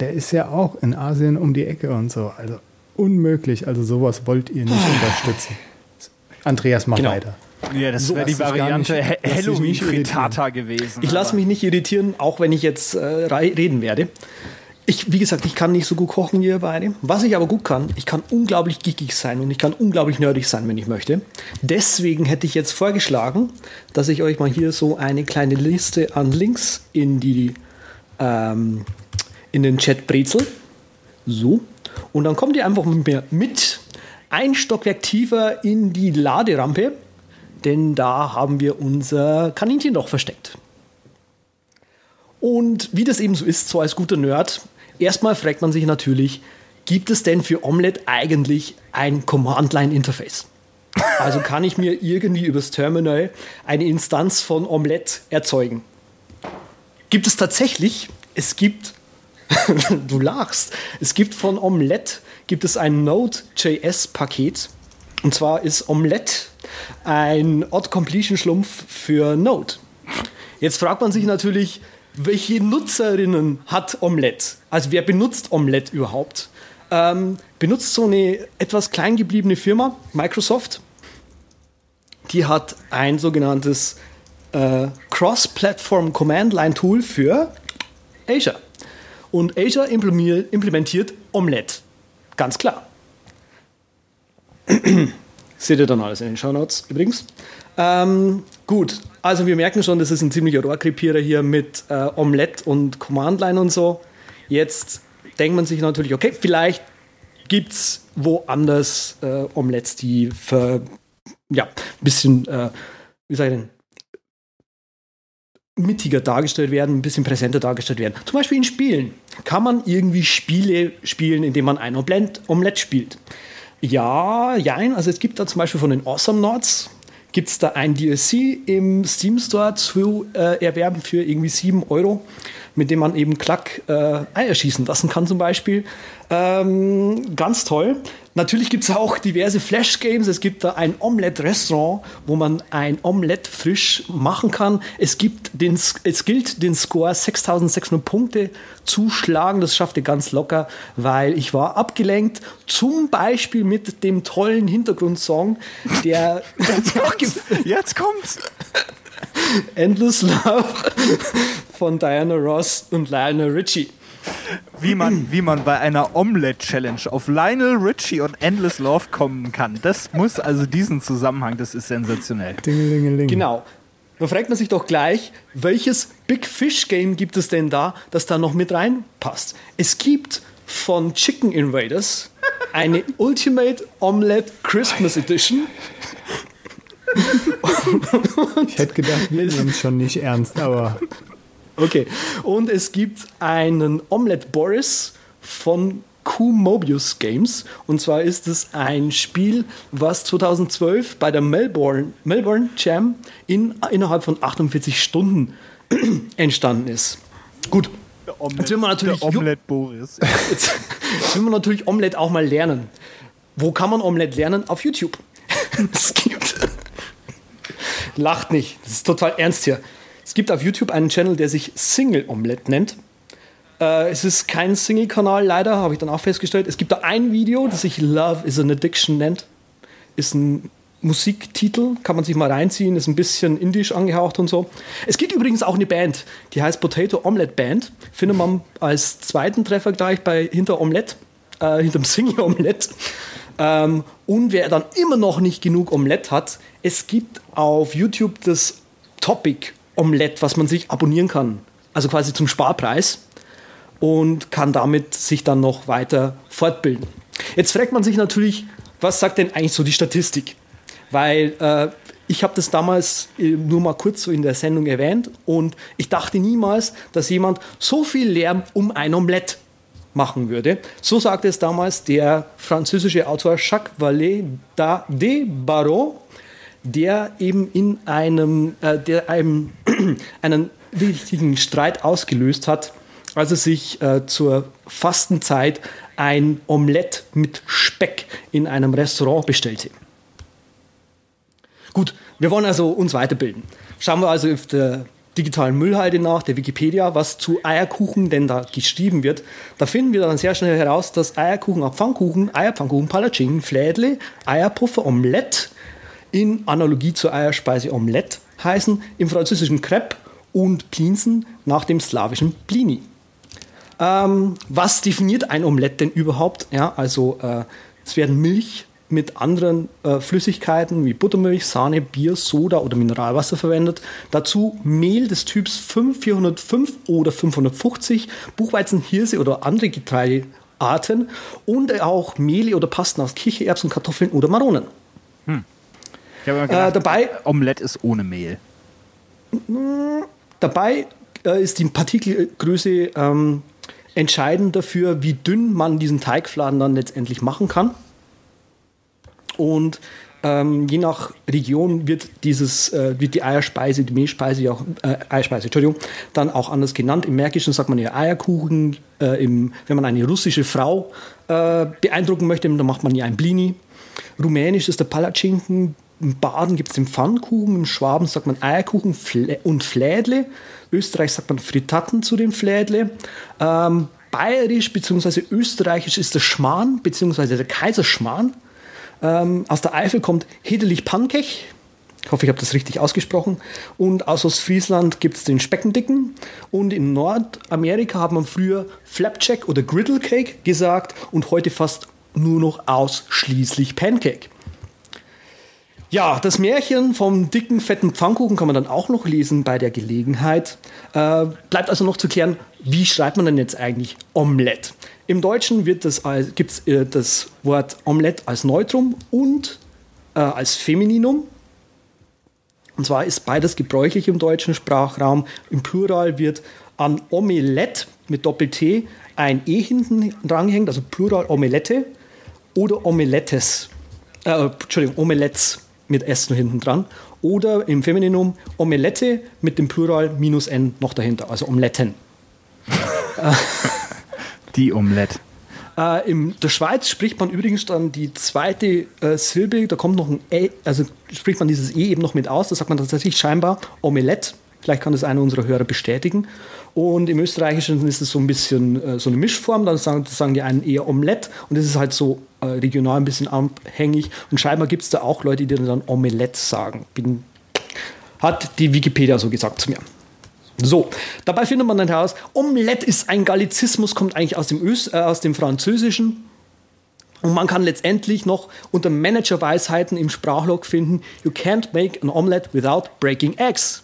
Der ist ja auch in Asien um die Ecke und so. Also unmöglich. Also sowas wollt ihr nicht unterstützen. Andreas, mach genau. weiter. Ja, das wäre die Variante nicht- He- lass dich Halloween nicht irritieren. Frittata gewesen. Ich lasse mich nicht irritieren, auch wenn ich jetzt äh, reden werde. Ich, wie gesagt, ich kann nicht so gut kochen wie ihr beide. Was ich aber gut kann, ich kann unglaublich geekig sein und ich kann unglaublich nerdig sein, wenn ich möchte. Deswegen hätte ich jetzt vorgeschlagen, dass ich euch mal hier so eine kleine Liste an Links in die ähm, in den Chat brezel. So. Und dann kommt ihr einfach mit mir mit ein Stockwerk tiefer in die Laderampe, denn da haben wir unser Kaninchen noch versteckt. Und wie das eben so ist, so als guter Nerd, erstmal fragt man sich natürlich, gibt es denn für Omelette eigentlich ein Command-Line-Interface? Also kann ich mir irgendwie übers Terminal eine Instanz von Omelette erzeugen? Gibt es tatsächlich, es gibt, du lachst, es gibt von Omelette, gibt es ein Node.js-Paket. Und zwar ist Omelette ein Odd-Completion-Schlumpf für Node. Jetzt fragt man sich natürlich, welche Nutzerinnen hat Omelette? Also wer benutzt Omelette überhaupt? Ähm, benutzt so eine etwas klein gebliebene Firma, Microsoft. Die hat ein sogenanntes äh, Cross-Platform Command-Line-Tool für Azure. Und Azure implementiert, implementiert Omelette. Ganz klar. Seht ihr dann alles in den Show Notes übrigens. Ähm, gut, also wir merken schon, das ist ein ziemlicher Rohrkrepierer hier mit äh, Omelette und Command-Line und so. Jetzt denkt man sich natürlich, okay, vielleicht gibt es woanders äh, Omelettes, die für, ja, ein bisschen, äh, wie sag ich denn, mittiger dargestellt werden, ein bisschen präsenter dargestellt werden. Zum Beispiel in Spielen. Kann man irgendwie Spiele spielen, indem man ein Omelette, spielt? Ja, jein. Also es gibt da zum Beispiel von den Awesome Nods, gibt es da ein DLC im Steam Store zu äh, erwerben für irgendwie 7 Euro, mit dem man eben Klack äh, Eier schießen lassen kann zum Beispiel. Ähm, ganz toll. Natürlich gibt es auch diverse Flash-Games. Es gibt da ein Omelette-Restaurant, wo man ein Omelette frisch machen kann. Es, gibt den, es gilt den Score 6600 Punkte zuschlagen. Das schafft ihr ganz locker, weil ich war abgelenkt. Zum Beispiel mit dem tollen Hintergrundsong, der Jetzt kommt's. Endless Love von Diana Ross und Lionel Richie. Wie man, wie man bei einer Omelette-Challenge auf Lionel Richie und Endless Love kommen kann. Das muss also diesen Zusammenhang, das ist sensationell. Dingelingeling. Genau. Da fragt man sich doch gleich, welches Big Fish Game gibt es denn da, das da noch mit reinpasst? Es gibt von Chicken Invaders eine Ultimate Omelette Christmas Edition. Ich hätte gedacht, wir nehmen es schon nicht ernst, aber Okay. Und es gibt einen Omelette Boris von Q Mobius Games. Und zwar ist es ein Spiel, was 2012 bei der Melbourne, Melbourne Jam in, innerhalb von 48 Stunden entstanden ist. Gut. Jetzt will man natürlich Omelette Boris. Jetzt, jetzt will man natürlich Omelette auch mal lernen. Wo kann man Omelette lernen? Auf YouTube. Es gibt. Lacht nicht. Das ist total ernst hier. Es gibt auf YouTube einen Channel, der sich Single Omelette nennt. Äh, es ist kein Single-Kanal, leider, habe ich dann auch festgestellt. Es gibt da ein Video, das sich Love is an Addiction nennt. Ist ein Musiktitel, kann man sich mal reinziehen, ist ein bisschen indisch angehaucht und so. Es gibt übrigens auch eine Band, die heißt Potato Omelette Band. Findet man als zweiten Treffer gleich bei Hinter Omelette, äh, hinterm Single Omelette. Ähm, und wer dann immer noch nicht genug Omelette hat, es gibt auf YouTube das Topic Omelette, was man sich abonnieren kann. Also quasi zum Sparpreis und kann damit sich dann noch weiter fortbilden. Jetzt fragt man sich natürlich, was sagt denn eigentlich so die Statistik? Weil äh, ich habe das damals äh, nur mal kurz so in der Sendung erwähnt und ich dachte niemals, dass jemand so viel Lärm um ein Omelette machen würde. So sagte es damals der französische Autor Jacques Vallée de Barreau, der eben in einem, äh, der einem einen wichtigen Streit ausgelöst hat, als er sich äh, zur Fastenzeit ein Omelette mit Speck in einem Restaurant bestellte. Gut, wir wollen also uns weiterbilden. Schauen wir also auf der digitalen Müllhalde nach, der Wikipedia, was zu Eierkuchen denn da geschrieben wird. Da finden wir dann sehr schnell heraus, dass Eierkuchen, auch Pfannkuchen, Eierpfannkuchen, Palatschinken, Flädle, Eierpuffer, Omelette in Analogie zur Eierspeise Omelette heißen, im französischen Crepe und Plinsen nach dem slawischen Plini. Ähm, was definiert ein Omelette denn überhaupt? Ja, also äh, es werden Milch mit anderen äh, Flüssigkeiten wie Buttermilch, Sahne, Bier, Soda oder Mineralwasser verwendet. Dazu Mehl des Typs 5, 405 oder 550, Buchweizen, Hirse oder andere Getreidearten und auch Mehle oder Pasten aus Kichererbsen, Kartoffeln oder Maronen. Ich habe immer gedacht, Äh, dabei- Omelette ist ohne Mehl. Dabei äh, ist die Partikelgröße ähm, entscheidend dafür, wie dünn man diesen Teigfladen dann letztendlich machen kann. Und ähm, je nach Region wird dieses, äh, wird die Eierspeise, die Mehlspeise, auch, äh, Eierspeise, Entschuldigung, dann auch anders genannt. Im Märkischen sagt man ja Eierkuchen. Äh, im, wenn man eine russische Frau äh, beeindrucken möchte, dann macht man ja ein Blini. Rumänisch ist der Palatschinken. Im Baden gibt es den Pfannkuchen. Im Schwaben sagt man Eierkuchen und Flädle. Österreich sagt man Fritatten zu dem Flädle. Ähm, Bayerisch bzw. Österreichisch ist der Schmarrn bzw. der Kaiserschmarrn. Ähm, aus der Eifel kommt Hedelig Pankech. Ich hoffe, ich habe das richtig ausgesprochen. Und aus Ostfriesland gibt es den Speckendicken. Und in Nordamerika hat man früher Flapjack oder Griddle Cake gesagt und heute fast nur noch ausschließlich Pancake. Ja, das Märchen vom dicken, fetten Pfannkuchen kann man dann auch noch lesen bei der Gelegenheit. Äh, bleibt also noch zu klären, wie schreibt man denn jetzt eigentlich Omelette? Im Deutschen gibt es äh, das Wort Omelette als Neutrum und äh, als Femininum. Und zwar ist beides gebräuchlich im deutschen Sprachraum. Im Plural wird an Omelette mit Doppel-T ein E hinten drangehängt, also Plural Omelette oder Omelettes. Äh, Entschuldigung, Omelettes mit S nur hinten dran. Oder im Femininum Omelette mit dem Plural minus N noch dahinter, also Omeletten. Die Omelette. Äh, in der Schweiz spricht man übrigens dann die zweite äh, Silbe, da kommt noch ein E, also spricht man dieses E eben noch mit aus, da sagt man tatsächlich scheinbar Omelette. Vielleicht kann das einer unserer Hörer bestätigen. Und im Österreichischen ist es so ein bisschen äh, so eine Mischform, dann sagen, sagen die einen eher Omelette und das ist halt so äh, regional ein bisschen abhängig. Und scheinbar gibt es da auch Leute, die dann Omelette sagen. Bin, hat die Wikipedia so gesagt zu mir. So, dabei findet man dann heraus, Omelette ist ein Gallizismus, kommt eigentlich aus dem, Ös äh, aus dem Französischen. Und man kann letztendlich noch unter Managerweisheiten im Sprachlog finden, you can't make an omelette without breaking eggs.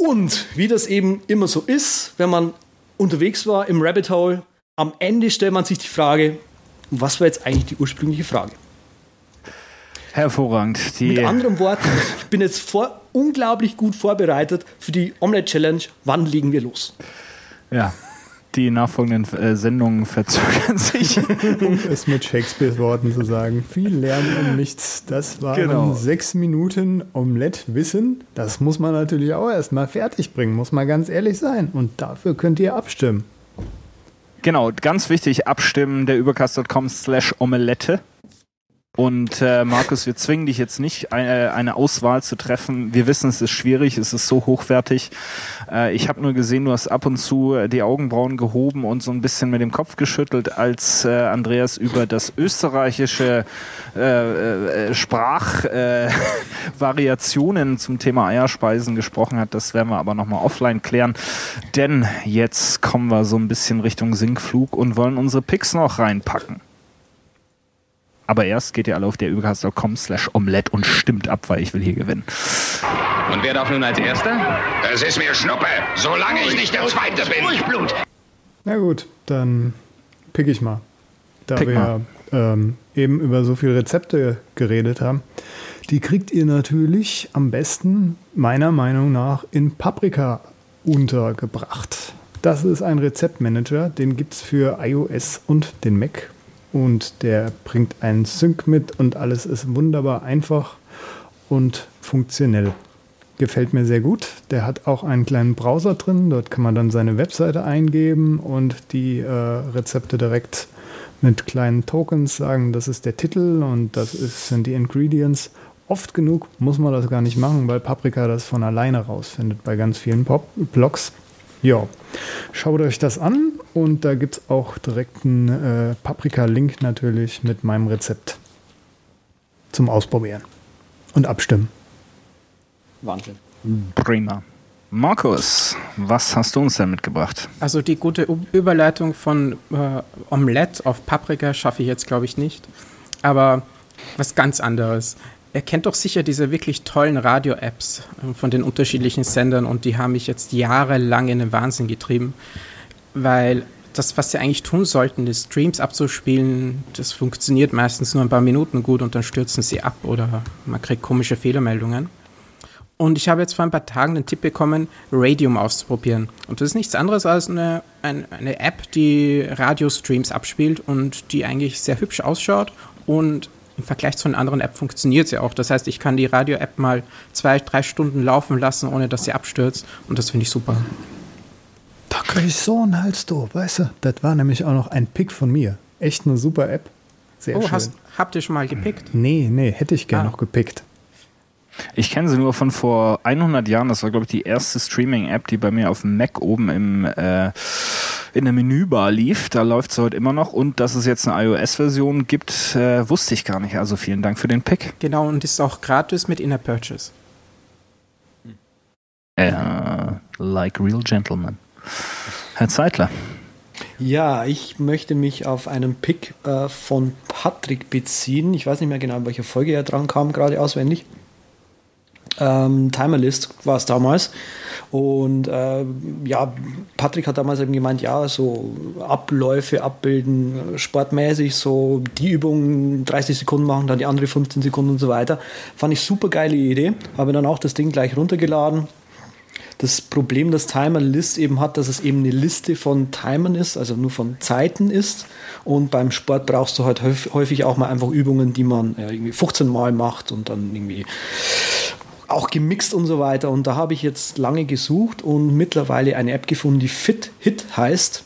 Und wie das eben immer so ist, wenn man unterwegs war im Rabbit Hole, am Ende stellt man sich die Frage, was war jetzt eigentlich die ursprüngliche Frage? Hervorragend. Die, Mit anderen Worten, ich bin jetzt vor, unglaublich gut vorbereitet für die Omelette Challenge. Wann legen wir los? ja, die nachfolgenden äh, Sendungen verzögern sich. Um es mit Shakespeares Worten zu sagen. Viel Lernen um nichts. Das waren Genau. sechs Minuten Omelette-Wissen. Das muss man natürlich auch erstmal fertig bringen, muss man ganz ehrlich sein. Und dafür könnt ihr abstimmen. Genau, ganz wichtig, abstimmen der übercast.com slash Omelette. Und äh, Markus, wir zwingen dich jetzt nicht, eine, eine Auswahl zu treffen. Wir wissen, es ist schwierig, es ist so hochwertig. Äh, ich habe nur gesehen, du hast ab und zu äh, die Augenbrauen gehoben und so ein bisschen mit dem Kopf geschüttelt, als äh, Andreas über das österreichische äh, äh, Sprachvariationen äh, Variationen zum Thema Eierspeisen gesprochen hat. Das werden wir aber nochmal offline klären. Denn jetzt kommen wir so ein bisschen Richtung Sinkflug und wollen unsere Picks noch reinpacken. Aber erst geht ihr alle auf der übercast.com slash omelette und stimmt ab, weil ich will hier gewinnen. Und wer darf nun als Erster? Das ist mir Schnuppe, solange ich nicht der Zweite bin. Durchblut. Na gut, dann pick ich mal. Da Pick wir mal. ja ähm, eben über so viele Rezepte geredet haben. Die kriegt ihr natürlich am besten, meiner Meinung nach, in Paprika untergebracht. Das ist ein Rezeptmanager, den gibt es für iOS und den Mac. Und der bringt einen Sync mit und alles ist wunderbar einfach und funktionell. Gefällt mir sehr gut. Der hat auch einen kleinen Browser drin. Dort kann man dann seine Webseite eingeben und die äh, Rezepte direkt mit kleinen Tokens sagen, das ist der Titel und das ist, sind die Ingredients. Oft genug muss man das gar nicht machen, weil Paprika das von alleine rausfindet bei ganz vielen Pop Blogs. Ja, schaut euch das an und da gibt es auch direkt einen äh, Paprika-Link natürlich mit meinem Rezept zum Ausprobieren. Und abstimmen. Wahnsinn. Prima. Markus, was hast du uns denn mitgebracht? Also die gute U- Überleitung von äh, Omelette auf Paprika schaffe ich jetzt, glaube ich, nicht. Aber was ganz anderes. Ihr kennt doch sicher diese wirklich tollen Radio-Apps äh, von den unterschiedlichen Sendern und die haben mich jetzt jahrelang in den Wahnsinn getrieben, weil das, was sie eigentlich tun sollten, die Streams abzuspielen, das funktioniert meistens nur ein paar Minuten gut und dann stürzen sie ab oder man kriegt komische Fehlermeldungen. Und ich habe jetzt vor ein paar Tagen den Tipp bekommen, Radium auszuprobieren. Und das ist nichts anderes als eine, ein, eine App, die Radiostreams abspielt und die eigentlich sehr hübsch ausschaut. Und im Vergleich zu einer anderen App funktioniert sie auch. Das heißt, ich kann die Radio-App mal zwei, drei Stunden laufen lassen, ohne dass sie abstürzt. Und das finde ich super. Da krieg ich so einen Hals du, weißt du? Das war nämlich auch noch ein Pick von mir. Echt eine super App. Sehr oh, schön. hast, habt ihr schon mal gepickt? nee, nee, hätte ich gern Ah. noch gepickt. Ich kenne sie nur von vor 100 Jahren. Das war, glaube ich, die erste Streaming-App, die bei mir auf dem Mac oben im, äh, in der Menübar lief. Da läuft sie heute immer noch. Und dass es jetzt eine iOS-Version gibt, äh, wusste ich gar nicht. Also vielen Dank für den Pick. Genau, und ist auch gratis mit Inner Purchase. Äh, like real gentlemen. Herr Zeitler. Ja, ich möchte mich auf einen Pick äh, von Patrick beziehen. Ich weiß nicht mehr genau, in welcher Folge er dran kam, gerade auswendig. Ähm, Timerlist war es damals. Und äh, ja, Patrick hat damals eben gemeint, ja, so Abläufe abbilden, sportmäßig, so die Übung 30 Sekunden machen, dann die andere 15 Sekunden und so weiter. Fand ich super geile Idee. Habe dann auch das Ding gleich runtergeladen. Das Problem, das Timer List eben hat, dass es eben eine Liste von Timern ist, also nur von Zeiten ist. Und beim Sport brauchst du halt häufig- häufig auch mal einfach Übungen, die man äh, irgendwie 15 Mal macht und dann irgendwie auch gemixt und so weiter. Und da habe ich jetzt lange gesucht und mittlerweile eine App gefunden, die Fit Hit heißt,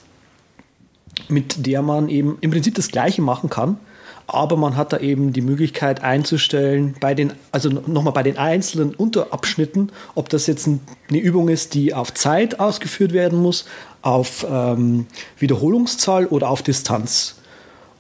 mit der man eben im Prinzip das Gleiche machen kann. Aber man hat da eben die Möglichkeit einzustellen, bei den, also nochmal bei den einzelnen Unterabschnitten, ob das jetzt ein- eine Übung ist, die auf Zeit ausgeführt werden muss, auf ähm, Wiederholungszahl oder auf Distanz.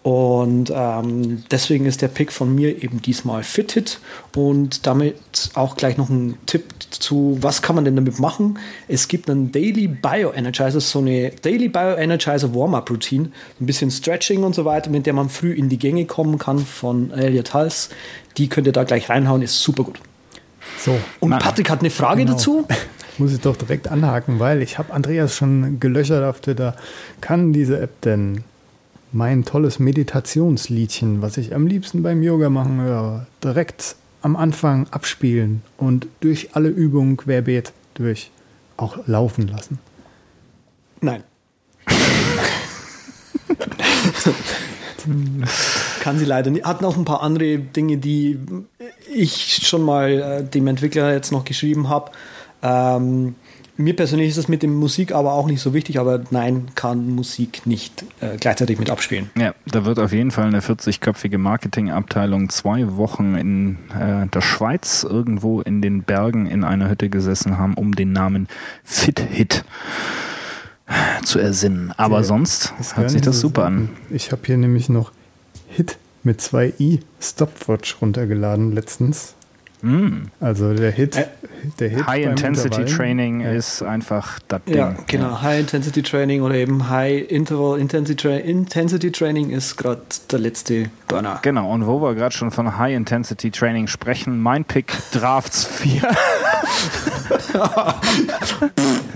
Und ähm, deswegen ist der Pick von mir eben diesmal Fithit und damit auch gleich noch ein Tipp zu, was kann man denn damit machen? Es gibt einen Daily Bioenergizer, so eine Daily Bioenergizer Warm-Up Routine, ein bisschen Stretching und so weiter, mit der man früh in die Gänge kommen kann von Elliot Hals. Die könnt ihr da gleich reinhauen, ist super gut. So, Und Patrick hat eine Frage Genau. dazu. muss ich doch direkt anhaken, weil ich habe Andreas schon gelöchert auf Twitter. Kann diese App denn mein tolles Meditationsliedchen, was ich am liebsten beim Yoga machen höre, direkt am Anfang abspielen und durch alle Übungen querbeet durch auch laufen lassen? Nein. Kann sie leider nicht. Hat noch ein paar andere Dinge, die ich schon mal äh, dem Entwickler jetzt noch geschrieben habe. Ähm, mir persönlich ist das mit dem Musik aber auch nicht so wichtig, aber nein, kann Musik nicht äh, gleichzeitig mit abspielen. Ja, da wird auf jeden Fall eine 40-köpfige Marketingabteilung zwei Wochen in äh, der Schweiz irgendwo in den Bergen in einer Hütte gesessen haben, um den Namen Fit Hit zu ersinnen. Aber Der- sonst hört sich das super an. Ich habe hier nämlich noch Hit mit zwei i Stopwatch runtergeladen letztens. Mm. Also der Hit, Äh, der Hit High Intensity. Training Ja. ist einfach das Ding. Ja, genau. High Intensity Training oder eben High Interval Intensity, Tra Intensity Training ist gerade der letzte Burner. Genau, und wo wir gerade schon von High Intensity Training sprechen, mein Pick Drafts 4.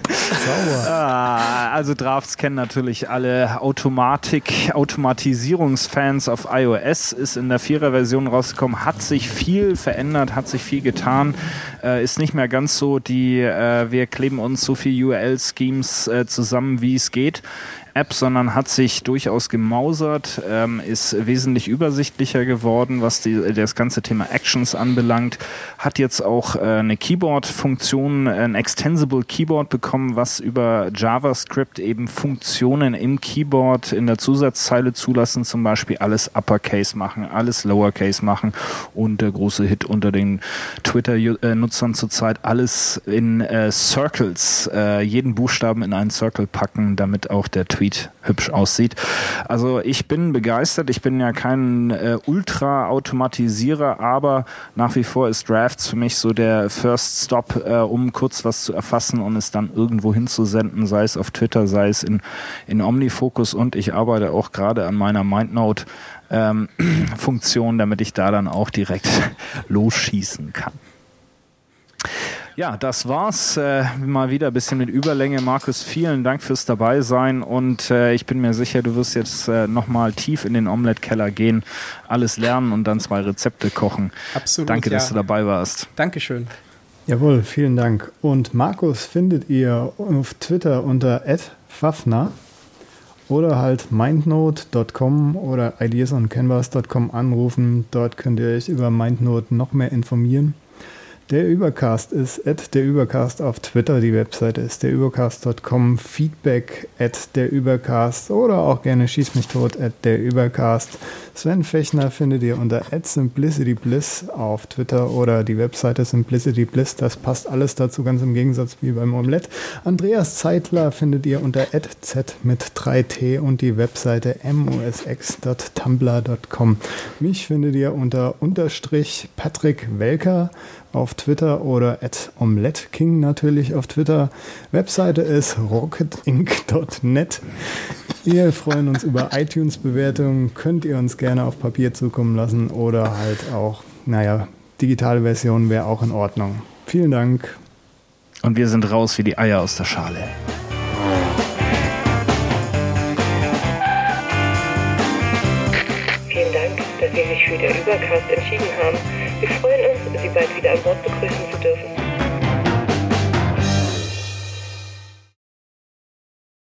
Ah, also Drafts kennen natürlich alle. Automatik, Automatisierungsfans auf iOS, ist in der Vierer-Version rausgekommen, hat sich viel verändert, hat sich viel getan, äh, ist nicht mehr ganz so die, äh, wir kleben uns so viel URL-Schemes äh, zusammen, wie es geht. App, sondern hat sich durchaus gemausert, ähm, ist wesentlich übersichtlicher geworden, was die, das ganze Thema Actions anbelangt, hat jetzt auch äh, eine Keyboard-Funktion, ein Extensible Keyboard bekommen, was über JavaScript eben Funktionen im Keyboard in der Zusatzzeile zulassen, zum Beispiel alles Uppercase machen, alles Lowercase machen und der große Hit unter den Twitter-Nutzern zurzeit alles in äh, Circles, äh, jeden Buchstaben in einen Circle packen, damit auch der Tweet Tweet hübsch aussieht. Also ich bin begeistert. Ich bin ja kein äh, Ultra-Automatisierer, aber nach wie vor ist Drafts für mich so der First Stop, äh, um kurz was zu erfassen und es dann irgendwo hinzusenden, sei es auf Twitter, sei es in, in OmniFocus und ich arbeite auch gerade an meiner MindNote ähm, Funktion, damit ich da dann auch direkt losschießen kann. Ja, das war's. Äh, mal wieder ein bisschen mit Überlänge. Markus, vielen Dank fürs Dabeisein und äh, ich bin mir sicher, du wirst jetzt äh, nochmal tief in den Omelette-Keller gehen, alles lernen und dann zwei Rezepte kochen. Absolut. Danke, ja. dass du dabei warst. Dankeschön. Jawohl, vielen Dank. Und Markus findet ihr auf Twitter unter @fafner oder halt mindnote.com oder ideasoncanvas.com anrufen. Dort könnt ihr euch über Mindnote noch mehr informieren. Der Übercast ist at der Übercast auf Twitter, die Webseite ist der Übercast.com, Feedback at der Übercast oder auch gerne schieß mich tot at der Übercast. Sven Fechner findet ihr unter at Simplicity Bliss auf Twitter oder die Webseite Simplicity Bliss, das passt alles dazu, ganz im Gegensatz wie beim Omelette. Andreas Zeitler findet ihr unter z mit 3t und die Webseite musx.tumblr.com. Mich findet ihr unter unterstrich Patrick Welker auf Twitter oder at OmeletteKing natürlich auf Twitter. Webseite ist rocketinc.net. Wir freuen uns über iTunes-Bewertungen. Könnt ihr uns gerne auf Papier zukommen lassen oder halt auch, naja, digitale Version wäre auch in Ordnung. Vielen Dank. Und wir sind raus wie die Eier aus der Schale. Vielen Dank, dass Sie sich für den Übercast entschieden haben. Wir freuen uns, Sie bald wieder an Bord begrüßen zu dürfen.